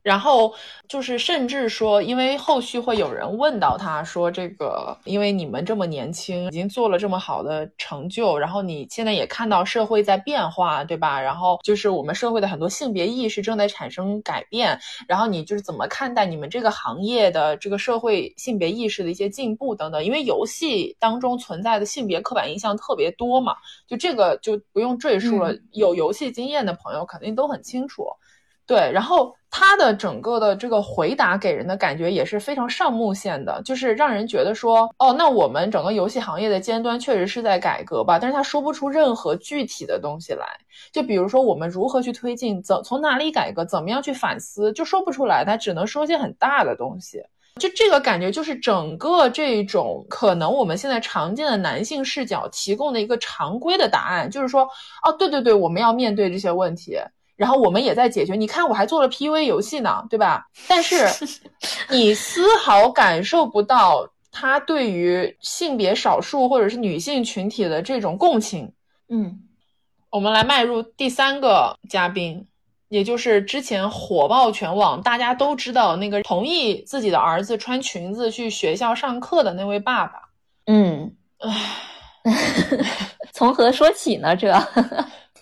然后就是甚至说，因为后续会有人问到他说，这个因为你们这么年轻，已经做了这么好的成就，然后你现在也看到社会在变化，对吧？然后就是我们社会的很多性别意识正在产生改变，然后你就是怎么看待你们这个行业的这个社会性别意识的一些进步等等？因为游戏当中存在的性别刻板印象特别多嘛，就这个就不用赘述了，有游戏经验的朋友肯定都很清楚。对，然后他的整个的这个回答给人的感觉也是非常上目线的，就是让人觉得说，哦，那我们整个游戏行业的尖端确实是在改革吧，但是他说不出任何具体的东西来，就比如说我们如何去推进，怎从哪里改革，怎么样去反思，就说不出来，他只能说些很大的东西，就这个感觉就是整个这种可能我们现在常见的男性视角提供的一个常规的答案，就是说，哦，对对对，我们要面对这些问题。然后我们也在解决，你看我还做了 PUA 游戏呢，对吧？但是 (laughs) 你丝毫感受不到他对于性别少数或者是女性群体的这种共情。嗯，我们来迈入第三个嘉宾，也就是之前火爆全网，大家都知道那个同意自己的儿子穿裙子去学校上课的那位爸爸。嗯，唉，(laughs) 从何说起呢？这。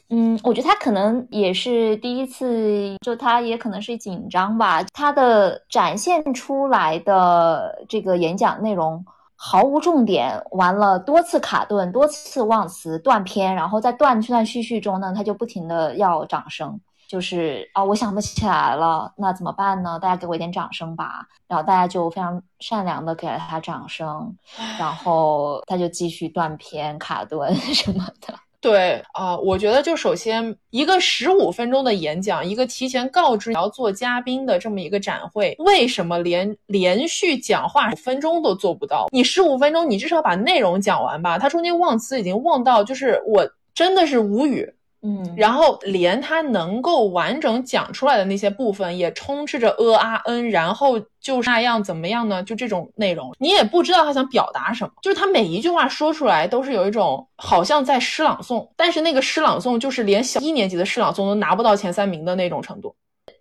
嗯，我觉得他可能也是第一次，就他也可能是紧张吧。他的展现出来的这个演讲内容毫无重点，完了多次卡顿，多次忘词断片，然后在断断续续中呢，他就不停的要掌声，就是啊，我想不起来了，那怎么办呢？大家给我一点掌声吧。然后大家就非常善良的给了他掌声，然后他就继续断片卡顿 (laughs) 什么的。对啊，我觉得就首先一个十五分钟的演讲，一个提前告知你要做嘉宾的这么一个展会，为什么连连续讲话五分钟都做不到？你十五分钟，你至少把内容讲完吧。他中间忘词已经忘到，就是我真的是无语。嗯，然后连他能够完整讲出来的那些部分，也充斥着呃啊嗯，然后就是那样怎么样呢？就这种内容，你也不知道他想表达什么。就是他每一句话说出来，都是有一种好像在诗朗诵，但是那个诗朗诵就是连小一年级的诗朗诵都拿不到前三名的那种程度。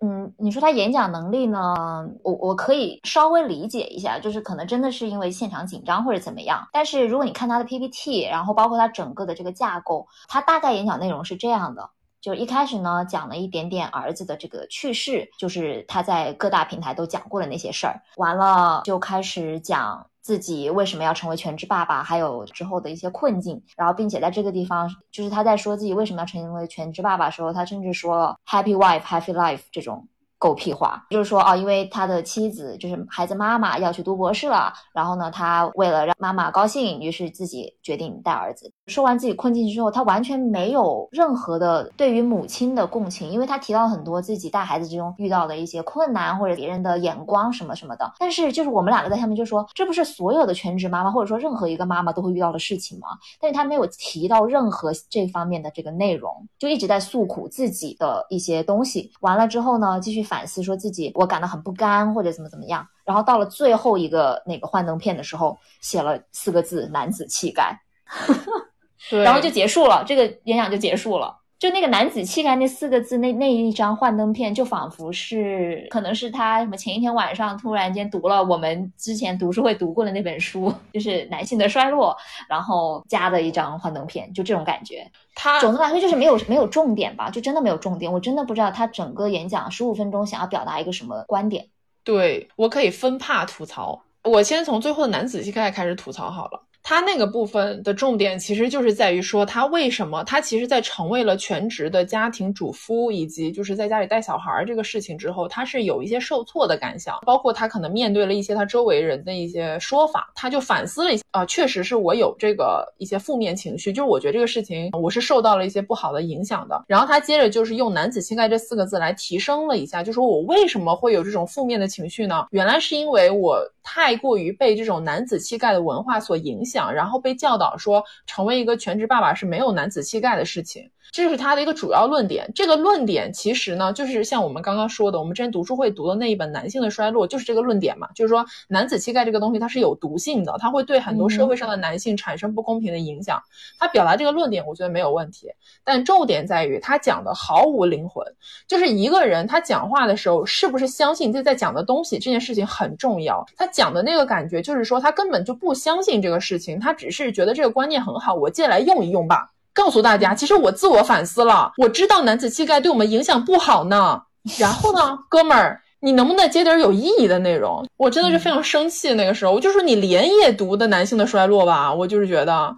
嗯，你说他演讲能力呢？我我可以稍微理解一下，就是可能真的是因为现场紧张或者怎么样。但是如果你看他的 PPT，然后包括他整个的这个架构，他大概演讲内容是这样的：就一开始呢讲了一点点儿子的这个趣事，就是他在各大平台都讲过的那些事儿。完了就开始讲。自己为什么要成为全职爸爸，还有之后的一些困境，然后并且在这个地方，就是他在说自己为什么要成为全职爸爸的时候，他甚至说 Happy wife, happy life 这种。狗屁话，就是说哦，因为他的妻子就是孩子妈妈要去读博士了，然后呢，他为了让妈妈高兴，于是自己决定带儿子。说完自己困境之后，他完全没有任何的对于母亲的共情，因为他提到很多自己带孩子之中遇到的一些困难或者别人的眼光什么什么的。但是就是我们两个在下面就说，这不是所有的全职妈妈或者说任何一个妈妈都会遇到的事情吗？但是他没有提到任何这方面的这个内容，就一直在诉苦自己的一些东西。完了之后呢，继续反。思说自己我感到很不甘或者怎么怎么样，然后到了最后一个那个幻灯片的时候，写了四个字“男子气概”，(laughs) 然后就结束了，这个演讲就结束了。就那个男子气概那四个字，那那一张幻灯片，就仿佛是可能是他什么前一天晚上突然间读了我们之前读书会读过的那本书，就是男性的衰落，然后加的一张幻灯片，就这种感觉。他总的来说就是没有没有重点吧，就真的没有重点。我真的不知道他整个演讲十五分钟想要表达一个什么观点。对我可以分帕吐槽，我先从最后的男子气概开始吐槽好了。他那个部分的重点其实就是在于说，他为什么他其实，在成为了全职的家庭主妇，以及就是在家里带小孩这个事情之后，他是有一些受挫的感想，包括他可能面对了一些他周围人的一些说法，他就反思了一下啊，确实是我有这个一些负面情绪，就是我觉得这个事情我是受到了一些不好的影响的。然后他接着就是用“男子气概”这四个字来提升了一下，就说我为什么会有这种负面的情绪呢？原来是因为我太过于被这种男子气概的文化所影响。然后被教导说，成为一个全职爸爸是没有男子气概的事情。这是他的一个主要论点。这个论点其实呢，就是像我们刚刚说的，我们之前读书会读的那一本《男性的衰落》，就是这个论点嘛，就是说男子气概这个东西它是有毒性的，它会对很多社会上的男性产生不公平的影响。他表达这个论点，我觉得没有问题，但重点在于他讲的毫无灵魂。就是一个人他讲话的时候，是不是相信自己在讲的东西，这件事情很重要。他讲的那个感觉，就是说他根本就不相信这个事情，他只是觉得这个观念很好，我借来用一用吧。告诉大家，其实我自我反思了，我知道男子气概对我们影响不好呢。然后呢，哥们儿，你能不能接点有意义的内容？我真的是非常生气。那个时候，我就说你连夜读的《男性的衰落》吧，我就是觉得。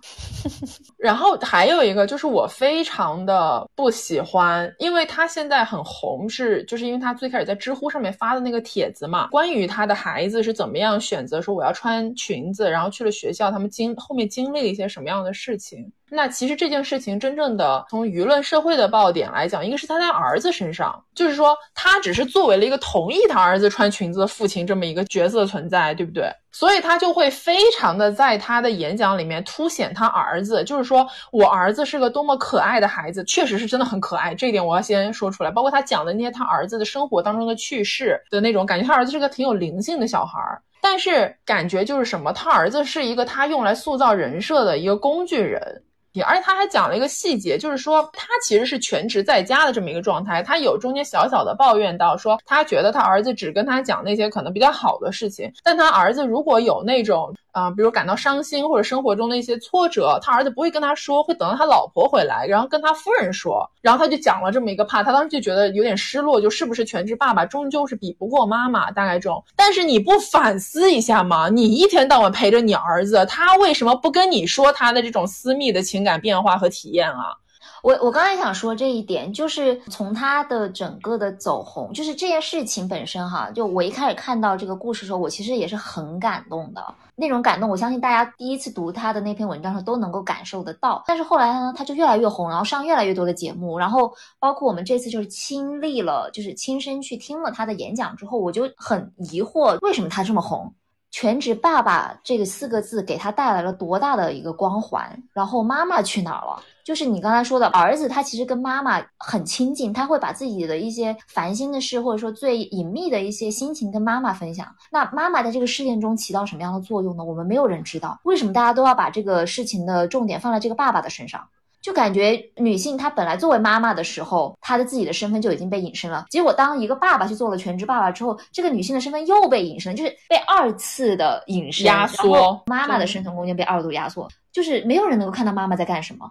(laughs) 然后还有一个就是我非常的不喜欢，因为他现在很红，是就是因为他最开始在知乎上面发的那个帖子嘛，关于他的孩子是怎么样选择说我要穿裙子，然后去了学校，他们经后面经历了一些什么样的事情。那其实这件事情真正的从舆论社会的爆点来讲，应该是他在儿子身上，就是说他只是作为了一个同意他儿子穿裙子的父亲这么一个角色存在，对不对？所以他就会非常的在他的演讲里面凸显他儿子，就是说我儿子是个多么可爱的孩子，确实是真的很可爱，这一点我要先说出来。包括他讲的那些他儿子的生活当中的趣事的那种感觉，他儿子是个挺有灵性的小孩儿，但是感觉就是什么，他儿子是一个他用来塑造人设的一个工具人。而且他还讲了一个细节，就是说他其实是全职在家的这么一个状态。他有中间小小的抱怨到说，他觉得他儿子只跟他讲那些可能比较好的事情，但他儿子如果有那种。啊，比如感到伤心或者生活中的一些挫折，他儿子不会跟他说，会等到他老婆回来，然后跟他夫人说。然后他就讲了这么一个怕，他当时就觉得有点失落，就是不是全职爸爸终究是比不过妈妈，大概这种。但是你不反思一下吗？你一天到晚陪着你儿子，他为什么不跟你说他的这种私密的情感变化和体验啊？我我刚才想说这一点，就是从他的整个的走红，就是这件事情本身哈，就我一开始看到这个故事的时候，我其实也是很感动的那种感动。我相信大家第一次读他的那篇文章时候都能够感受得到。但是后来呢，他就越来越红，然后上越来越多的节目，然后包括我们这次就是亲历了，就是亲身去听了他的演讲之后，我就很疑惑，为什么他这么红？全职爸爸这个四个字给他带来了多大的一个光环？然后妈妈去哪儿了？就是你刚才说的儿子，他其实跟妈妈很亲近，他会把自己的一些烦心的事，或者说最隐秘的一些心情跟妈妈分享。那妈妈在这个事件中起到什么样的作用呢？我们没有人知道。为什么大家都要把这个事情的重点放在这个爸爸的身上？就感觉女性她本来作为妈妈的时候，她的自己的身份就已经被隐身了。结果当一个爸爸去做了全职爸爸之后，这个女性的身份又被隐身，就是被二次的隐身压缩，妈妈的生存空间被二度压缩，就是没有人能够看到妈妈在干什么。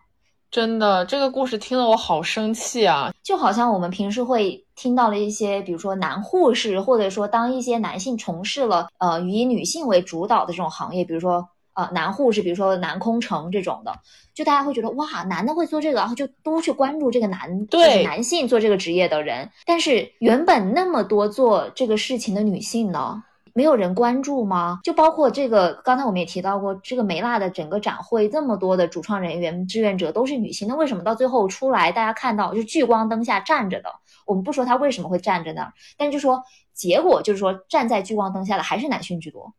真的，这个故事听得我好生气啊！就好像我们平时会听到了一些，比如说男护士，或者说当一些男性从事了呃以女性为主导的这种行业，比如说呃男护士，比如说男空乘这种的，就大家会觉得哇，男的会做这个，然后就都去关注这个男对男性做这个职业的人。但是原本那么多做这个事情的女性呢？没有人关注吗？就包括这个，刚才我们也提到过，这个梅辣的整个展会，这么多的主创人员、志愿者都是女性，那为什么到最后出来，大家看到就聚光灯下站着的？我们不说他为什么会站着那儿，但就说结果就是说，站在聚光灯下的还是男性居多。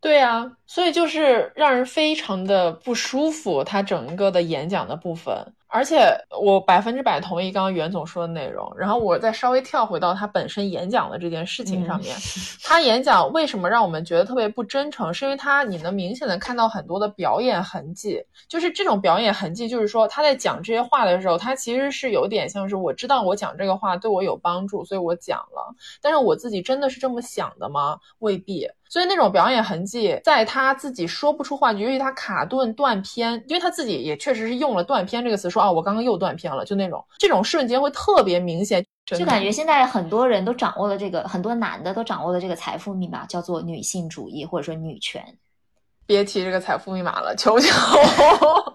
对啊，所以就是让人非常的不舒服，他整个的演讲的部分。而且我百分之百同意刚刚袁总说的内容，然后我再稍微跳回到他本身演讲的这件事情上面。(laughs) 他演讲为什么让我们觉得特别不真诚？是因为他你能明显的看到很多的表演痕迹，就是这种表演痕迹，就是说他在讲这些话的时候，他其实是有点像是我知道我讲这个话对我有帮助，所以我讲了。但是我自己真的是这么想的吗？未必。所以那种表演痕迹，在他自己说不出话，尤其他卡顿断片，因为他自己也确实是用了断片这个词，说啊，我刚刚又断片了，就那种这种瞬间会特别明显，就感觉现在很多人都掌握了这个，很多男的都掌握了这个财富密码，叫做女性主义或者说女权。别提这个财富密码了，求求。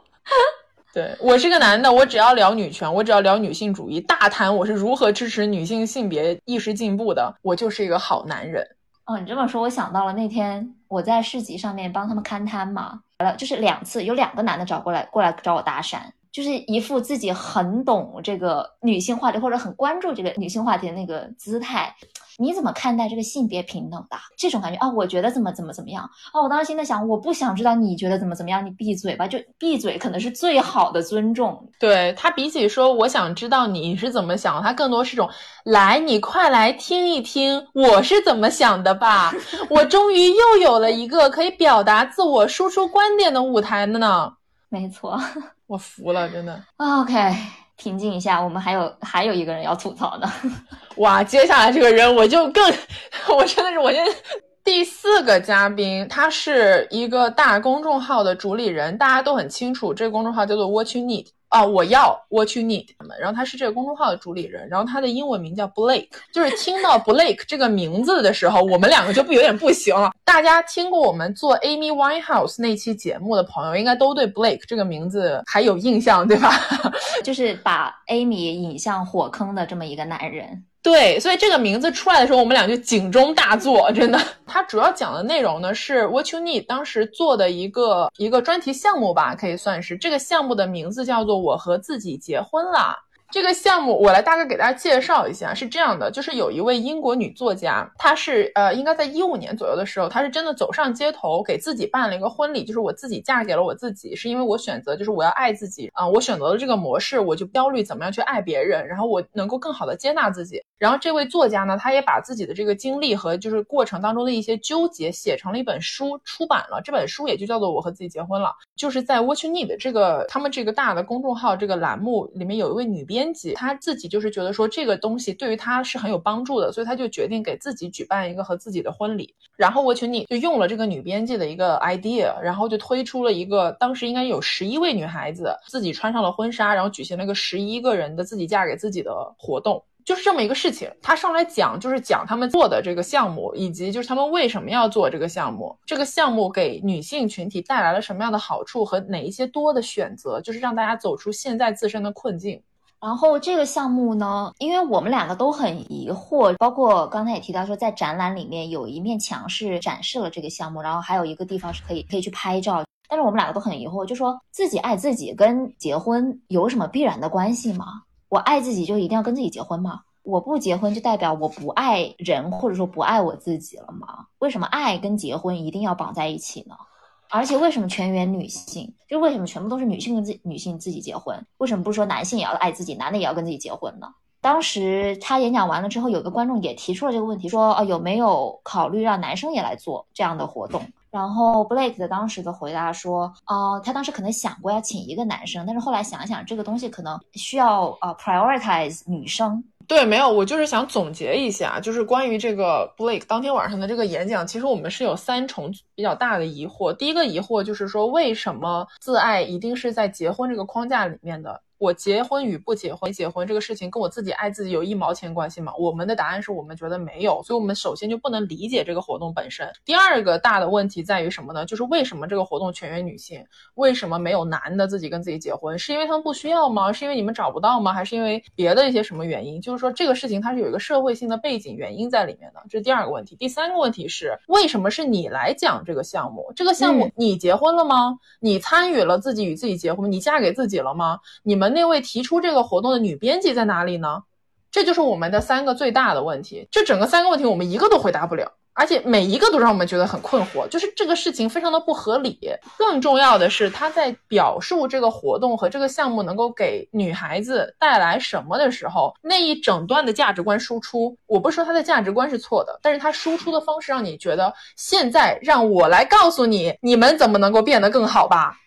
(laughs) 对我是个男的，我只要聊女权，我只要聊女性主义，大谈我是如何支持女性性别意识进步的，我就是一个好男人。哦，你这么说，我想到了那天我在市集上面帮他们看摊嘛，了就是两次，有两个男的找过来过来找我搭讪，就是一副自己很懂这个女性话题或者很关注这个女性话题的那个姿态。你怎么看待这个性别平等的这种感觉啊？我觉得怎么怎么怎么样啊？我当时心在想，我不想知道你觉得怎么怎么样，你闭嘴吧，就闭嘴，可能是最好的尊重。对他比起说我想知道你是怎么想，他更多是种来，你快来听一听我是怎么想的吧。我终于又有了一个可以表达自我、输出观点的舞台了呢。(laughs) 没错，我服了，真的。OK。平静一下，我们还有还有一个人要吐槽呢。(laughs) 哇，接下来这个人我就更，(laughs) 我真的是我现在第四个嘉宾，他是一个大公众号的主理人，大家都很清楚，这个公众号叫做 What You Need。啊，我要 what you need。然后他是这个公众号的主理人，然后他的英文名叫 Blake。就是听到 Blake 这个名字的时候，我们两个就不有点不行了。大家听过我们做 Amy Winehouse 那期节目的朋友，应该都对 Blake 这个名字还有印象，对吧？(laughs) 就是把 Amy 引向火坑的这么一个男人。对，所以这个名字出来的时候，我们俩就警钟大作，真的。(laughs) 它主要讲的内容呢是 What You Need 当时做的一个一个专题项目吧，可以算是这个项目的名字叫做“我和自己结婚了”。这个项目我来大概给大家介绍一下，是这样的，就是有一位英国女作家，她是呃，应该在一五年左右的时候，她是真的走上街头，给自己办了一个婚礼，就是我自己嫁给了我自己，是因为我选择就是我要爱自己啊，我选择了这个模式，我就焦虑怎么样去爱别人，然后我能够更好的接纳自己。然后这位作家呢，他也把自己的这个经历和就是过程当中的一些纠结写成了一本书，出版了。这本书也就叫做《我和自己结婚了》。就是在 What You Need 这个他们这个大的公众号这个栏目里面，有一位女编编辑，她自己就是觉得说这个东西对于她是很有帮助的，所以她就决定给自己举办一个和自己的婚礼。然后我群里就用了这个女编辑的一个 idea，然后就推出了一个当时应该有十一位女孩子自己穿上了婚纱，然后举行了一个十一个人的自己嫁给自己的活动。就是这么一个事情，他上来讲就是讲他们做的这个项目，以及就是他们为什么要做这个项目，这个项目给女性群体带来了什么样的好处和哪一些多的选择，就是让大家走出现在自身的困境。然后这个项目呢，因为我们两个都很疑惑，包括刚才也提到说，在展览里面有一面墙是展示了这个项目，然后还有一个地方是可以可以去拍照，但是我们两个都很疑惑，就说自己爱自己跟结婚有什么必然的关系吗？我爱自己就一定要跟自己结婚吗？我不结婚就代表我不爱人，或者说不爱我自己了吗？为什么爱跟结婚一定要绑在一起呢？而且为什么全员女性？就为什么全部都是女性跟自女性自己结婚？为什么不说男性也要爱自己，男的也要跟自己结婚呢？当时他演讲完了之后，有个观众也提出了这个问题，说啊有没有考虑让男生也来做这样的活动？然后 Blake 的当时的回答说，哦，他当时可能想过要请一个男生，但是后来想想，这个东西可能需要呃 prioritize 女生。对，没有，我就是想总结一下，就是关于这个 Blake 当天晚上的这个演讲，其实我们是有三重比较大的疑惑。第一个疑惑就是说，为什么自爱一定是在结婚这个框架里面的？我结婚与不结婚，结婚这个事情跟我自己爱自己有一毛钱关系吗？我们的答案是我们觉得没有，所以我们首先就不能理解这个活动本身。第二个大的问题在于什么呢？就是为什么这个活动全员女性，为什么没有男的自己跟自己结婚？是因为他们不需要吗？是因为你们找不到吗？还是因为别的一些什么原因？就是说这个事情它是有一个社会性的背景原因在里面的，这是第二个问题。第三个问题是为什么是你来讲这个项目？这个项目你结婚了吗？你参与了自己与自己结婚？你嫁给自己了吗？你们那位提出这个活动的女编辑在哪里呢？这就是我们的三个最大的问题。这整个三个问题，我们一个都回答不了，而且每一个都让我们觉得很困惑。就是这个事情非常的不合理。更重要的是，他在表述这个活动和这个项目能够给女孩子带来什么的时候，那一整段的价值观输出，我不是说他的价值观是错的，但是他输出的方式让你觉得，现在让我来告诉你，你们怎么能够变得更好吧。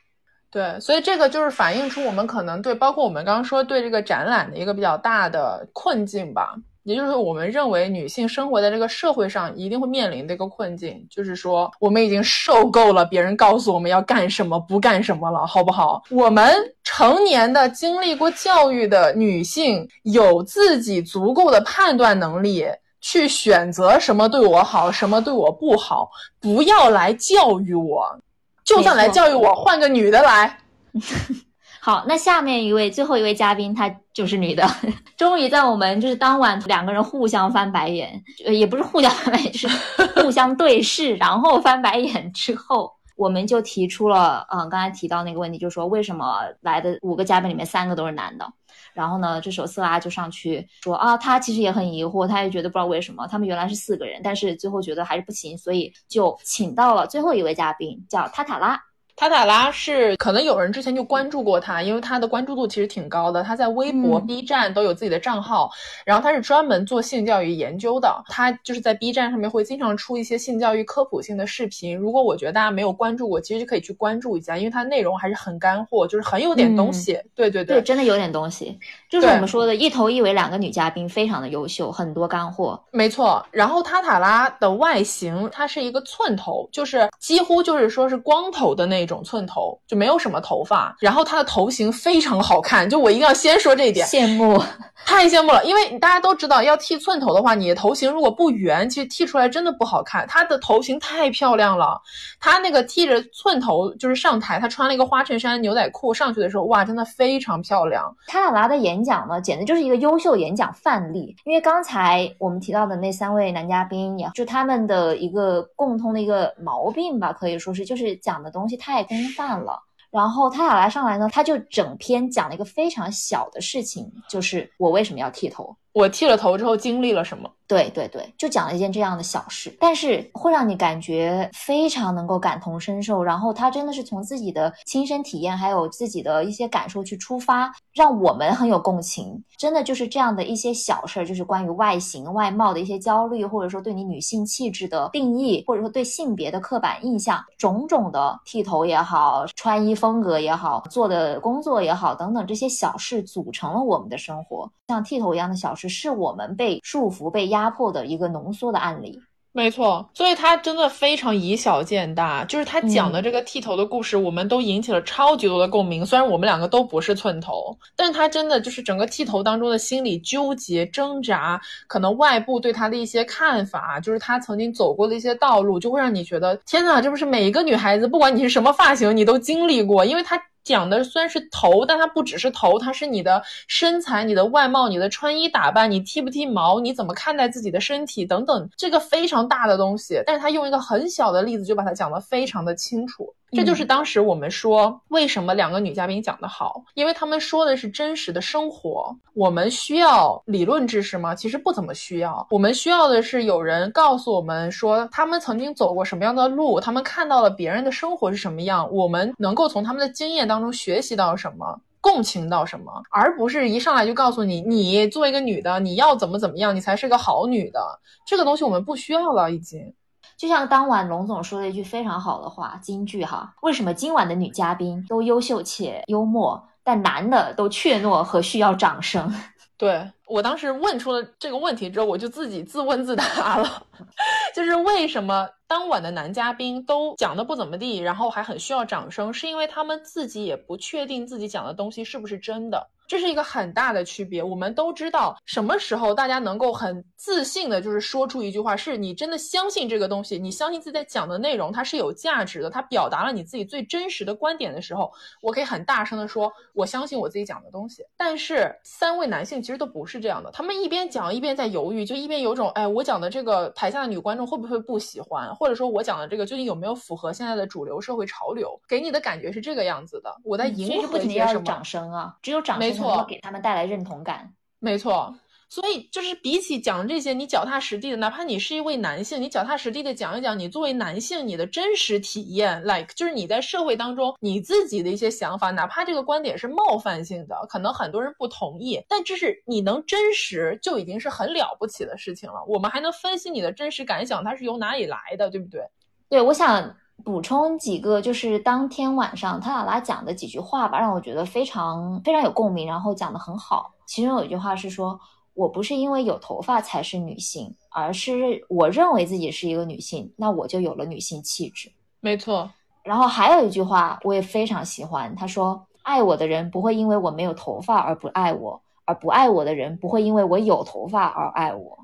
对，所以这个就是反映出我们可能对，包括我们刚刚说对这个展览的一个比较大的困境吧，也就是我们认为女性生活在这个社会上一定会面临的一个困境，就是说我们已经受够了别人告诉我们要干什么不干什么了，好不好？我们成年的经历过教育的女性有自己足够的判断能力去选择什么对我好，什么对我不好，不要来教育我。就算来教育我，换个女的来。(laughs) 好，那下面一位最后一位嘉宾，她就是女的。(laughs) 终于在我们就是当晚两个人互相翻白眼，呃，也不是互相翻白眼，就是 (laughs) 互相对视，然后翻白眼之后，我们就提出了，嗯，刚才提到那个问题，就是说为什么来的五个嘉宾里面三个都是男的？然后呢，这时候色拉就上去说啊，他其实也很疑惑，他也觉得不知道为什么他们原来是四个人，但是最后觉得还是不行，所以就请到了最后一位嘉宾，叫塔塔拉。塔塔拉是可能有人之前就关注过他，因为他的关注度其实挺高的。他在微博、B 站都有自己的账号，然后他是专门做性教育研究的。他就是在 B 站上面会经常出一些性教育科普性的视频。如果我觉得大家没有关注过，其实就可以去关注一下，因为他内容还是很干货，就是很有点东西。对对对，真的有点东西。就是我们说的一头一尾两个女嘉宾，非常的优秀，很多干货。没错。然后塔塔拉的外形，它是一个寸头，就是几乎就是说是光头的那。一种寸头就没有什么头发，然后他的头型非常好看，就我一定要先说这一点，羡慕，太羡慕了，因为大家都知道要剃寸头的话，你的头型如果不圆，其实剃出来真的不好看。他的头型太漂亮了，他那个剃着寸头就是上台，他穿了一个花衬衫牛仔裤上去的时候，哇，真的非常漂亮。塔塔拉的演讲呢，简直就是一个优秀演讲范例，因为刚才我们提到的那三位男嘉宾，也就他们的一个共通的一个毛病吧，可以说是就是讲的东西太。太公范了，然后他俩来上来呢，他就整篇讲了一个非常小的事情，就是我为什么要剃头，我剃了头之后经历了什么。对对对，就讲了一件这样的小事，但是会让你感觉非常能够感同身受。然后他真的是从自己的亲身体验，还有自己的一些感受去出发，让我们很有共情。真的就是这样的一些小事儿，就是关于外形、外貌的一些焦虑，或者说对你女性气质的定义，或者说对性别的刻板印象，种种的剃头也好，穿衣风格也好，做的工作也好，等等这些小事组成了我们的生活。像剃头一样的小事，是我们被束缚、被压迫的一个浓缩的案例。没错，所以他真的非常以小见大，就是他讲的这个剃头的故事，我们都引起了超级多的共鸣。虽然我们两个都不是寸头，但是他真的就是整个剃头当中的心理纠结、挣扎，可能外部对他的一些看法，就是他曾经走过的一些道路，就会让你觉得天哪，这不是每一个女孩子，不管你是什么发型，你都经历过，因为他。讲的虽然是头，但它不只是头，它是你的身材、你的外貌、你的穿衣打扮，你剃不剃毛，你怎么看待自己的身体等等，这个非常大的东西。但是他用一个很小的例子就把它讲得非常的清楚。这就是当时我们说为什么两个女嘉宾讲得好，因为他们说的是真实的生活。我们需要理论知识吗？其实不怎么需要。我们需要的是有人告诉我们说他们曾经走过什么样的路，他们看到了别人的生活是什么样，我们能够从他们的经验当中学习到什么，共情到什么，而不是一上来就告诉你，你作为一个女的，你要怎么怎么样，你才是个好女的。这个东西我们不需要了，已经。就像当晚龙总说了一句非常好的话，金句哈，为什么今晚的女嘉宾都优秀且幽默，但男的都怯懦和需要掌声？(laughs) 对我当时问出了这个问题之后，我就自己自问自答了，(laughs) 就是为什么当晚的男嘉宾都讲的不怎么地，然后还很需要掌声，是因为他们自己也不确定自己讲的东西是不是真的。这是一个很大的区别。我们都知道，什么时候大家能够很自信的，就是说出一句话，是你真的相信这个东西，你相信自己在讲的内容它是有价值的，它表达了你自己最真实的观点的时候，我可以很大声的说，我相信我自己讲的东西。但是三位男性其实都不是这样的，他们一边讲一边在犹豫，就一边有种，哎，我讲的这个台下的女观众会不会不喜欢，或者说我讲的这个究竟有没有符合现在的主流社会潮流？给你的感觉是这个样子的。我在迎合一些什么？掌声啊，只有掌声。错，给他们带来认同感，没错。所以就是比起讲这些，你脚踏实地的，哪怕你是一位男性，你脚踏实地的讲一讲你作为男性你的真实体验，like 就是你在社会当中你自己的一些想法，哪怕这个观点是冒犯性的，可能很多人不同意，但这是你能真实就已经是很了不起的事情了。我们还能分析你的真实感想，它是由哪里来的，对不对？对，我想。补充几个，就是当天晚上他俩拉讲的几句话吧，让我觉得非常非常有共鸣，然后讲的很好。其中有一句话是说：“我不是因为有头发才是女性，而是我认为自己是一个女性，那我就有了女性气质。”没错。然后还有一句话我也非常喜欢，他说：“爱我的人不会因为我没有头发而不爱我，而不爱我的人不会因为我有头发而爱我。”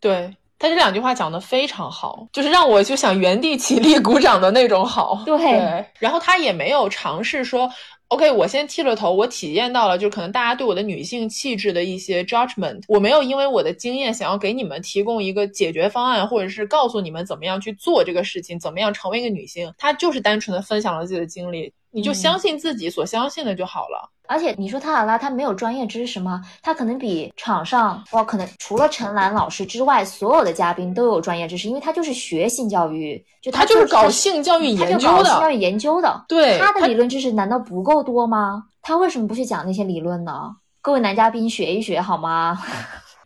对。他这两句话讲的非常好，就是让我就想原地起立鼓掌的那种好。对，然后他也没有尝试说，OK，我先剃了头，我体验到了，就可能大家对我的女性气质的一些 judgment，我没有因为我的经验想要给你们提供一个解决方案，或者是告诉你们怎么样去做这个事情，怎么样成为一个女性，她就是单纯的分享了自己的经历，你就相信自己所相信的就好了。而且你说他尔拉他没有专业知识吗？他可能比场上哇，可能除了陈岚老师之外，所有的嘉宾都有专业知识，因为他就是学性教育，就他就是搞性教育研究的，性教育研究的。对，他的理论知识难道不够多吗？他为什么不去讲那些理论呢？各位男嘉宾学一学好吗？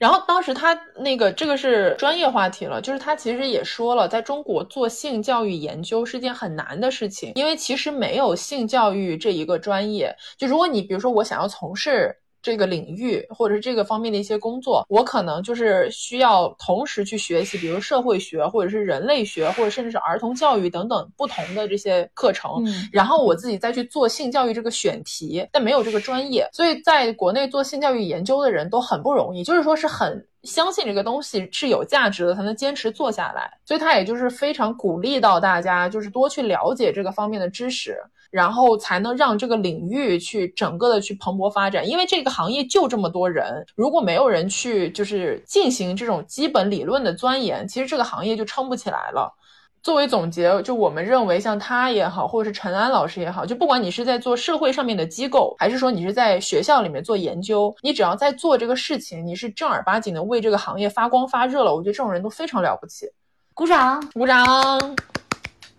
然后当时他那个这个是专业话题了，就是他其实也说了，在中国做性教育研究是件很难的事情，因为其实没有性教育这一个专业。就如果你比如说我想要从事。这个领域或者是这个方面的一些工作，我可能就是需要同时去学习，比如社会学或者是人类学，或者甚至是儿童教育等等不同的这些课程。然后我自己再去做性教育这个选题，但没有这个专业，所以在国内做性教育研究的人都很不容易，就是说是很相信这个东西是有价值的，才能坚持做下来。所以他也就是非常鼓励到大家，就是多去了解这个方面的知识。然后才能让这个领域去整个的去蓬勃发展，因为这个行业就这么多人，如果没有人去就是进行这种基本理论的钻研，其实这个行业就撑不起来了。作为总结，就我们认为，像他也好，或者是陈安老师也好，就不管你是在做社会上面的机构，还是说你是在学校里面做研究，你只要在做这个事情，你是正儿八经的为这个行业发光发热了，我觉得这种人都非常了不起。鼓掌，鼓掌。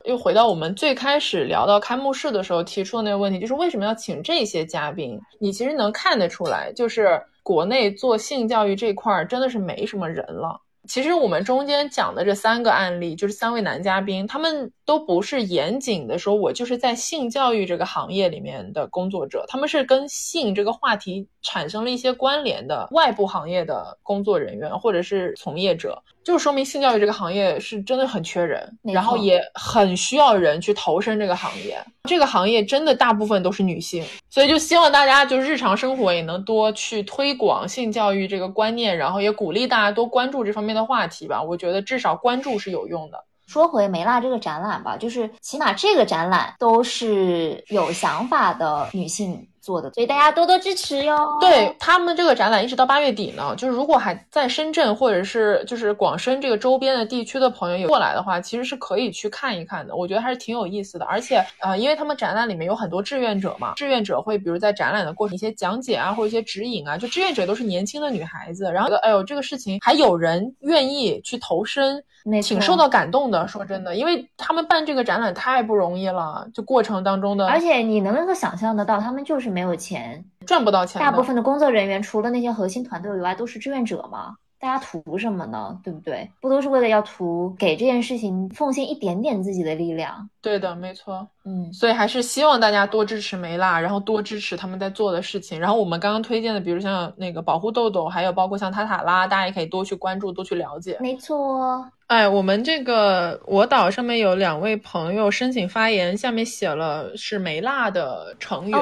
又回到我们最开始聊到开幕式的时候提出的那个问题，就是为什么要请这些嘉宾？你其实能看得出来，就是国内做性教育这块儿真的是没什么人了。其实我们中间讲的这三个案例，就是三位男嘉宾，他们都不是严谨的说，我就是在性教育这个行业里面的工作者，他们是跟性这个话题产生了一些关联的外部行业的工作人员或者是从业者。就说明性教育这个行业是真的很缺人，然后也很需要人去投身这个行业。这个行业真的大部分都是女性，所以就希望大家就日常生活也能多去推广性教育这个观念，然后也鼓励大家多关注这方面的话题吧。我觉得至少关注是有用的。说回梅拉这个展览吧，就是起码这个展览都是有想法的女性。做的，所以大家多多支持哟。对他们这个展览一直到八月底呢，就是如果还在深圳或者是就是广深这个周边的地区的朋友有过来的话，其实是可以去看一看的。我觉得还是挺有意思的，而且呃，因为他们展览里面有很多志愿者嘛，志愿者会比如在展览的过程一些讲解啊，或者一些指引啊，就志愿者都是年轻的女孩子，然后觉得哎呦这个事情还有人愿意去投身，挺受到感动的。说真的，因为他们办这个展览太不容易了，就过程当中的，而且你能够想象得到，他们就是。没有钱，赚不到钱。大部分的工作人员，除了那些核心团队以外，都是志愿者嘛。大家图什么呢？对不对？不都是为了要图给这件事情奉献一点点自己的力量？对的，没错。嗯，所以还是希望大家多支持梅辣，然后多支持他们在做的事情。然后我们刚刚推荐的，比如像那个保护豆豆，还有包括像塔塔拉，大家也可以多去关注，多去了解。没错。哎，我们这个我岛上面有两位朋友申请发言，下面写了是梅辣的成员。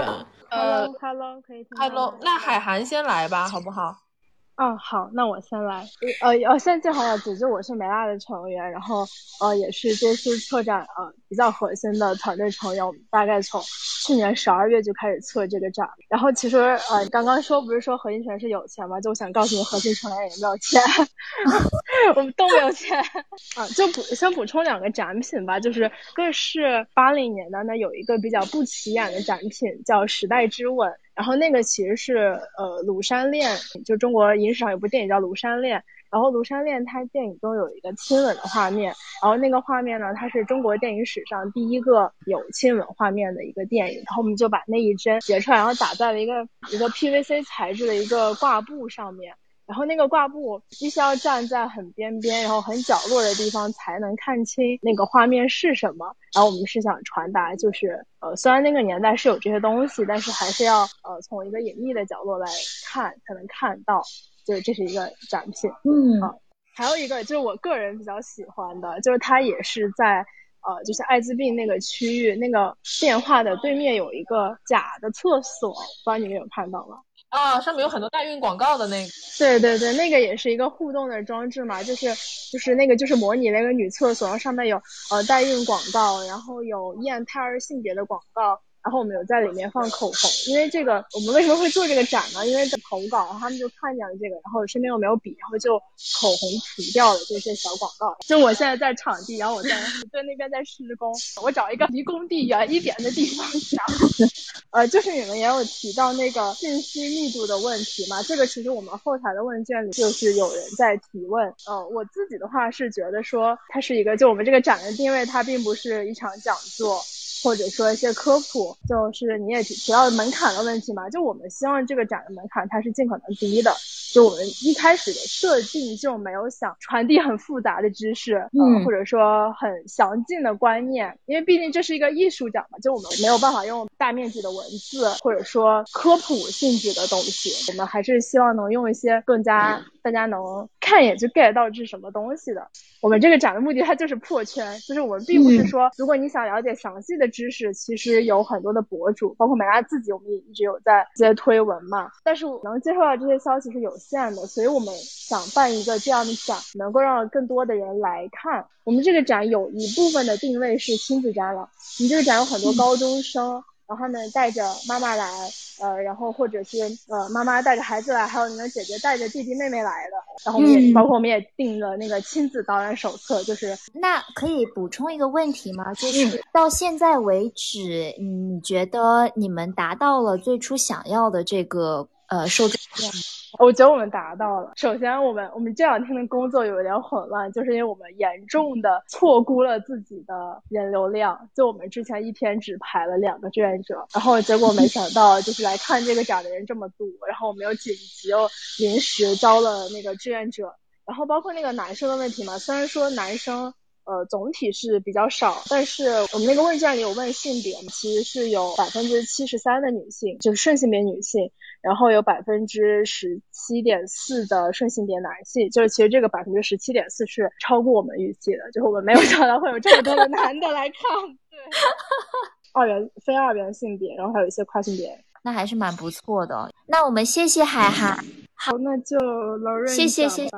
呃，Hello，可以听。Hello，那海涵先来吧，好不好？嗯，好，那我先来。呃，呃，现在正好要组织，我是梅辣的成员，然后呃，也是这次策展呃比较核心的团队成员。我们大概从去年十二月就开始策这个展。然后其实呃，刚刚说不是说核心成员是有钱吗？就我想告诉你，核心成员也没有钱，(laughs) (laughs) 我们都没有钱啊。就补先补充两个展品吧，就是一个是八零年的，那有一个比较不起眼的展品叫《时代之吻》。然后那个其实是呃《庐山恋》，就中国影史上有部电影叫《庐山恋》，然后《庐山恋》它电影中有一个亲吻的画面，然后那个画面呢，它是中国电影史上第一个有亲吻画面的一个电影，然后我们就把那一帧截出来，然后打在了一个一个 PVC 材质的一个挂布上面。然后那个挂布必须要站在很边边，然后很角落的地方才能看清那个画面是什么。然后我们是想传达，就是呃，虽然那个年代是有这些东西，但是还是要呃从一个隐秘的角落来看才能看到。就是这是一个展品，嗯啊，还有一个就是我个人比较喜欢的，就是它也是在呃就是艾滋病那个区域那个电话的对面有一个假的厕所，不知道你们有看到吗？啊，上面有很多代孕广告的那个，对对对，那个也是一个互动的装置嘛，就是就是那个就是模拟那个女厕所，然后上面有呃代孕广告，然后有验胎儿性别的广告。然后我们有在里面放口红，因为这个我们为什么会做这个展呢？因为在投稿，他们就看见了这个，然后身边又没有笔，然后就口红涂掉了这些小广告。就我现在在场地，然后我在在那边在施工，我找一个离工地远一点的地方讲。(laughs) 呃，就是你们也有提到那个信息密度的问题嘛？这个其实我们后台的问卷里就是有人在提问。呃，我自己的话是觉得说，它是一个就我们这个展的定位，它并不是一场讲座。或者说一些科普，就是你也提提到门槛的问题嘛，就我们希望这个展的门槛它是尽可能低的，就我们一开始的设定就没有想传递很复杂的知识，嗯，或者说很详尽的观念，因为毕竟这是一个艺术展嘛，就我们没有办法用大面积的文字或者说科普性质的东西，我们还是希望能用一些更加大家能看一眼就 get 到这是什么东西的。我们这个展的目的它就是破圈，就是我们并不是说如果你想了解详细的。知识其实有很多的博主，包括美拉自己，我们也一直有在接推文嘛。但是能接受到这些消息是有限的，所以我们想办一个这样的展，能够让更多的人来看。我们这个展有一部分的定位是亲子展览，我们这个展有很多高中生。然后呢，带着妈妈来，呃，然后或者是呃，妈妈带着孩子来，还有你们姐姐带着弟弟妹妹来的。然后我们也包括我们也订了那个亲子导览手册，就是那可以补充一个问题吗？就是到现在为止，你觉得你们达到了最初想要的这个呃受众量？我觉得我们达到了。首先，我们我们这两天的工作有点混乱，就是因为我们严重的错估了自己的人流量。就我们之前一天只排了两个志愿者，然后结果没想到就是来看这个展的人这么多，然后我们又紧急又临时招了那个志愿者，然后包括那个男生的问题嘛，虽然说男生。呃，总体是比较少，但是我们那个问卷里有问性别，其实是有百分之七十三的女性，就是顺性别女性，然后有百分之十七点四的顺性别男性，就是其实这个百分之十七点四是超过我们预期的，就是我们没有想到会有这么多的男的来看，对，二元非二元性别，然后还有一些跨性别，那还是蛮不错的。那我们谢谢海涵。好，那就劳瑞，谢谢谢谢，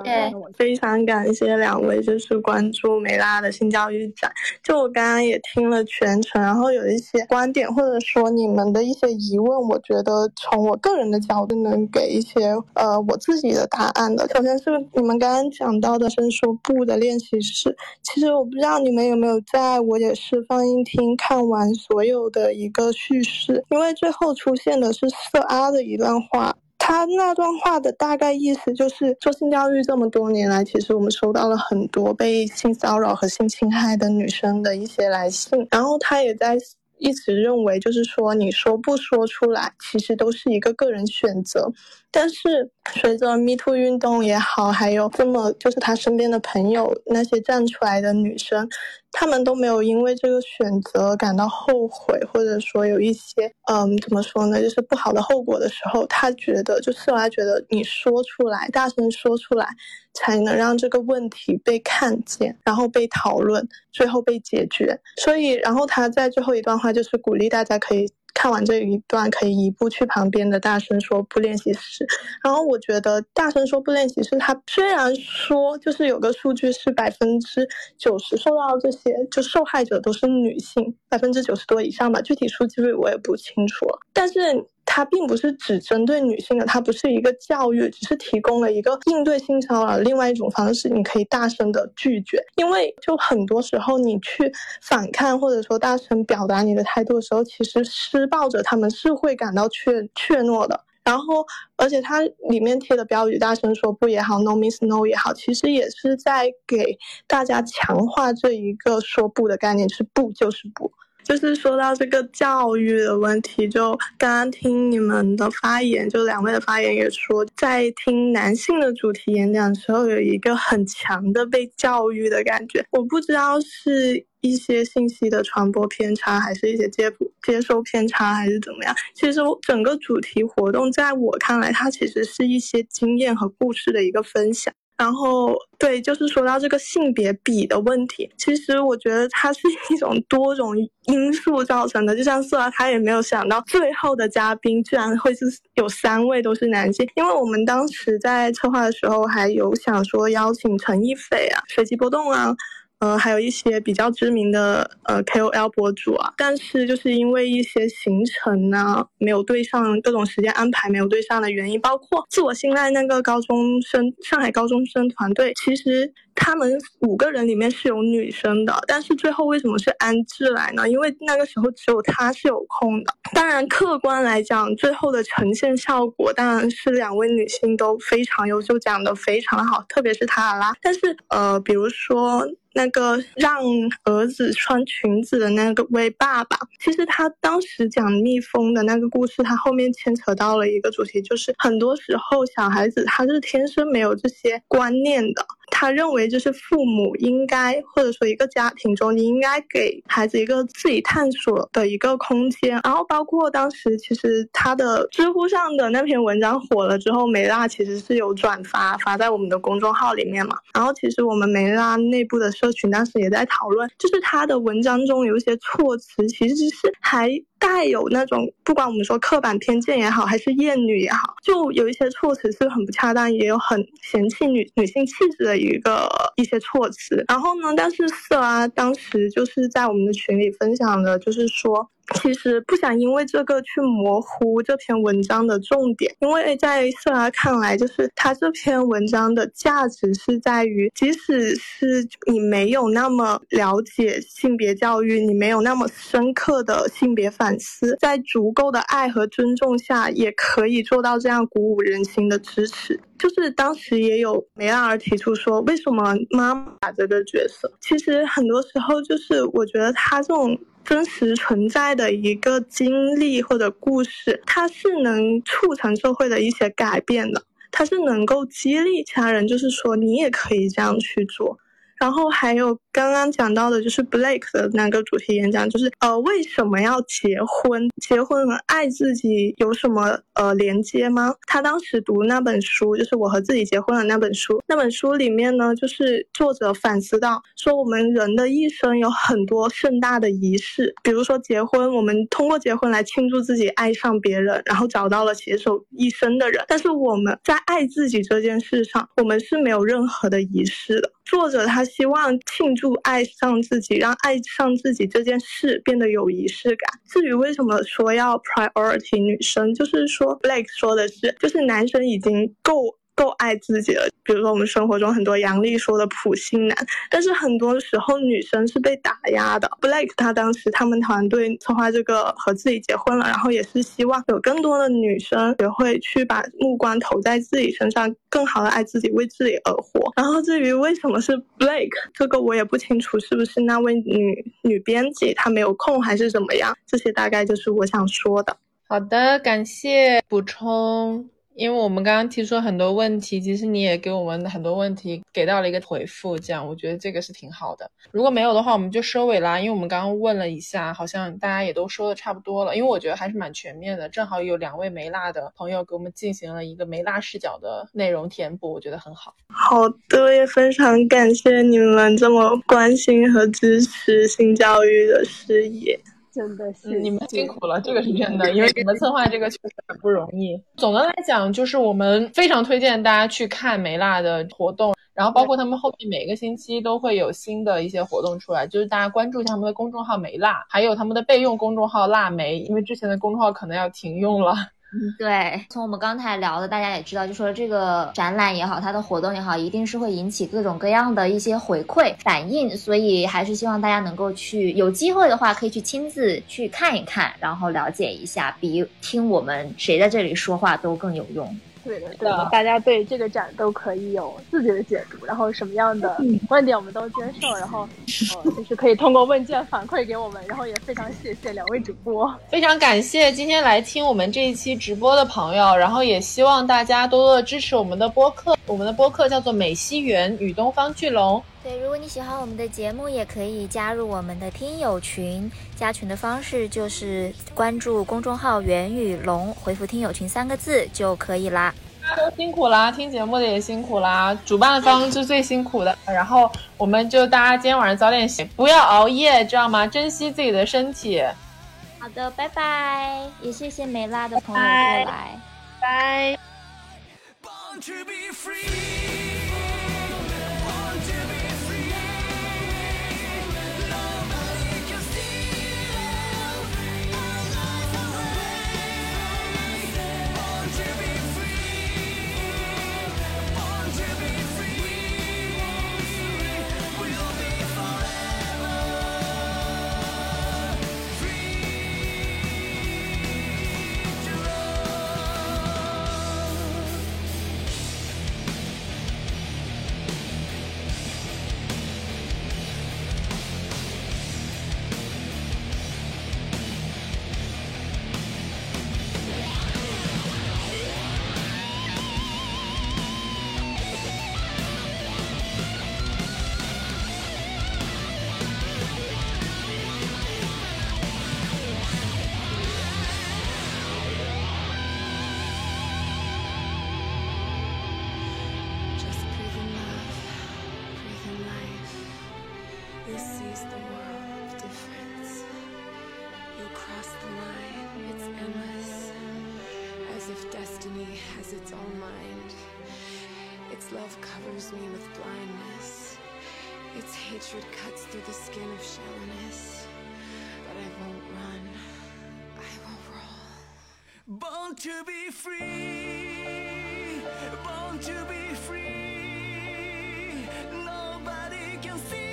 非常感谢两位，就是关注梅拉的性教育展。就我刚刚也听了全程，然后有一些观点或者说你们的一些疑问，我觉得从我个人的角度能给一些呃我自己的答案的。首先是你们刚刚讲到的伸缩步的练习室，其实我不知道你们有没有在我也是放映厅看完所有的一个叙事，因为最后出现的是色阿的一段话。他那段话的大概意思就是，做性教育这么多年来，其实我们收到了很多被性骚扰和性侵害的女生的一些来信，然后他也在。一直认为，就是说，你说不说出来，其实都是一个个人选择。但是，随着 Me Too 运动也好，还有这么就是他身边的朋友那些站出来的女生，他们都没有因为这个选择感到后悔，或者说有一些嗯，怎么说呢，就是不好的后果的时候，他觉得就是他觉得你说出来，大声说出来。才能让这个问题被看见，然后被讨论，最后被解决。所以，然后他在最后一段话就是鼓励大家可以看完这一段，可以移步去旁边的大声说不练习室。然后我觉得大声说不练习室，它虽然说就是有个数据是百分之九十受到这些就受害者都是女性，百分之九十多以上吧，具体数据我也不清楚。但是。它并不是只针对女性的，它不是一个教育，只是提供了一个应对性骚扰另外一种方式。你可以大声的拒绝，因为就很多时候你去反抗或者说大声表达你的态度的时候，其实施暴者他们是会感到怯怯懦的。然后，而且它里面贴的标语“大声说不”也好，“No means No” 也好，其实也是在给大家强化这一个说不的概念，是不就是不。就是说到这个教育的问题，就刚刚听你们的发言，就两位的发言也说，在听男性的主题演讲的时候，有一个很强的被教育的感觉。我不知道是一些信息的传播偏差，还是一些接接收偏差，还是怎么样。其实整个主题活动，在我看来，它其实是一些经验和故事的一个分享。然后，对，就是说到这个性别比的问题，其实我觉得它是一种多种因素造成的。就像色拉，他也没有想到最后的嘉宾居然会是有三位都是男性，因为我们当时在策划的时候还有想说邀请陈逸斐啊、随机波动啊。呃，还有一些比较知名的呃 KOL 博主啊，但是就是因为一些行程呢没有对上，各种时间安排没有对上的原因，包括自我信赖那个高中生，上海高中生团队，其实。他们五个人里面是有女生的，但是最后为什么是安志来呢？因为那个时候只有他是有空的。当然，客观来讲，最后的呈现效果当然是两位女性都非常优秀，讲的非常好，特别是塔拉。但是，呃，比如说。那个让儿子穿裙子的那个位爸爸，其实他当时讲蜜蜂的那个故事，他后面牵扯到了一个主题，就是很多时候小孩子他是天生没有这些观念的，他认为就是父母应该或者说一个家庭中你应该给孩子一个自己探索的一个空间。然后包括当时其实他的知乎上的那篇文章火了之后，梅拉其实是有转发发在我们的公众号里面嘛。然后其实我们梅拉内部的。社群当时也在讨论，就是他的文章中有一些措辞，其实是还带有那种不管我们说刻板偏见也好，还是厌女也好，就有一些措辞是很不恰当，也有很嫌弃女女性气质的一个一些措辞。然后呢，但是色拉当时就是在我们的群里分享的，就是说。其实不想因为这个去模糊这篇文章的重点，因为在色拉看来，就是他这篇文章的价值是在于，即使是你没有那么了解性别教育，你没有那么深刻的性别反思，在足够的爱和尊重下，也可以做到这样鼓舞人心的支持。就是当时也有梅拉尔提出说，为什么妈妈这个角色，其实很多时候就是我觉得他这种。真实存在的一个经历或者故事，它是能促成社会的一些改变的，它是能够激励其他人，就是说你也可以这样去做。然后还有刚刚讲到的，就是 Blake 的那个主题演讲，就是呃为什么要结婚？结婚和爱自己有什么呃连接吗？他当时读那本书，就是我和自己结婚的那本书。那本书里面呢，就是作者反思到说，我们人的一生有很多盛大的仪式，比如说结婚，我们通过结婚来庆祝自己爱上别人，然后找到了携手一生的人。但是我们在爱自己这件事上，我们是没有任何的仪式的。作者他希望庆祝爱上自己，让爱上自己这件事变得有仪式感。至于为什么说要 priority 女生，就是说 Blake 说的是，就是男生已经够。够爱自己了，比如说我们生活中很多杨丽说的普信男，但是很多时候女生是被打压的。Blake 他当时他们团队策划这个和自己结婚了，然后也是希望有更多的女生学会去把目光投在自己身上，更好的爱自己，为自己而活。然后至于为什么是 Blake，这个我也不清楚是不是那位女女编辑她没有空还是怎么样，这些大概就是我想说的。好的，感谢补充。因为我们刚刚提出了很多问题，其实你也给我们很多问题给到了一个回复，这样我觉得这个是挺好的。如果没有的话，我们就收尾啦。因为我们刚刚问了一下，好像大家也都说的差不多了。因为我觉得还是蛮全面的，正好有两位梅辣的朋友给我们进行了一个梅辣视角的内容填补，我觉得很好。好的，也非常感谢你们这么关心和支持性教育的事业。真的是你们辛苦了，这个是真的，因为你们策划这个确实很不容易。总的来讲，就是我们非常推荐大家去看梅辣的活动，然后包括他们后面每个星期都会有新的一些活动出来，就是大家关注一下他们的公众号梅辣，还有他们的备用公众号辣梅，因为之前的公众号可能要停用了。嗯，对，从我们刚才聊的，大家也知道，就说这个展览也好，它的活动也好，一定是会引起各种各样的一些回馈反应，所以还是希望大家能够去，有机会的话可以去亲自去看一看，然后了解一下，比听我们谁在这里说话都更有用。对的，对的，大家对这个展都可以有自己的解读，然后什么样的观点我们都接受，然后呃，就是可以通过问卷反馈给我们，然后也非常谢谢两位主播，非常感谢今天来听我们这一期直播的朋友，然后也希望大家多多的支持我们的播客，我们的播客叫做美西园与东方巨龙。对，如果你喜欢我们的节目，也可以加入我们的听友群。加群的方式就是关注公众号“袁宇龙”，回复“听友群”三个字就可以啦。大家都辛苦啦，听节目的也辛苦啦，主办方是最辛苦的。然后我们就大家今天晚上早点醒，不要熬夜，知道吗？珍惜自己的身体。好的，拜拜。也谢谢梅拉的朋友过来，拜。This Its hatred cuts through the skin of shallowness. But I won't run. I will roll. Born to be free, born to be free. Nobody can steal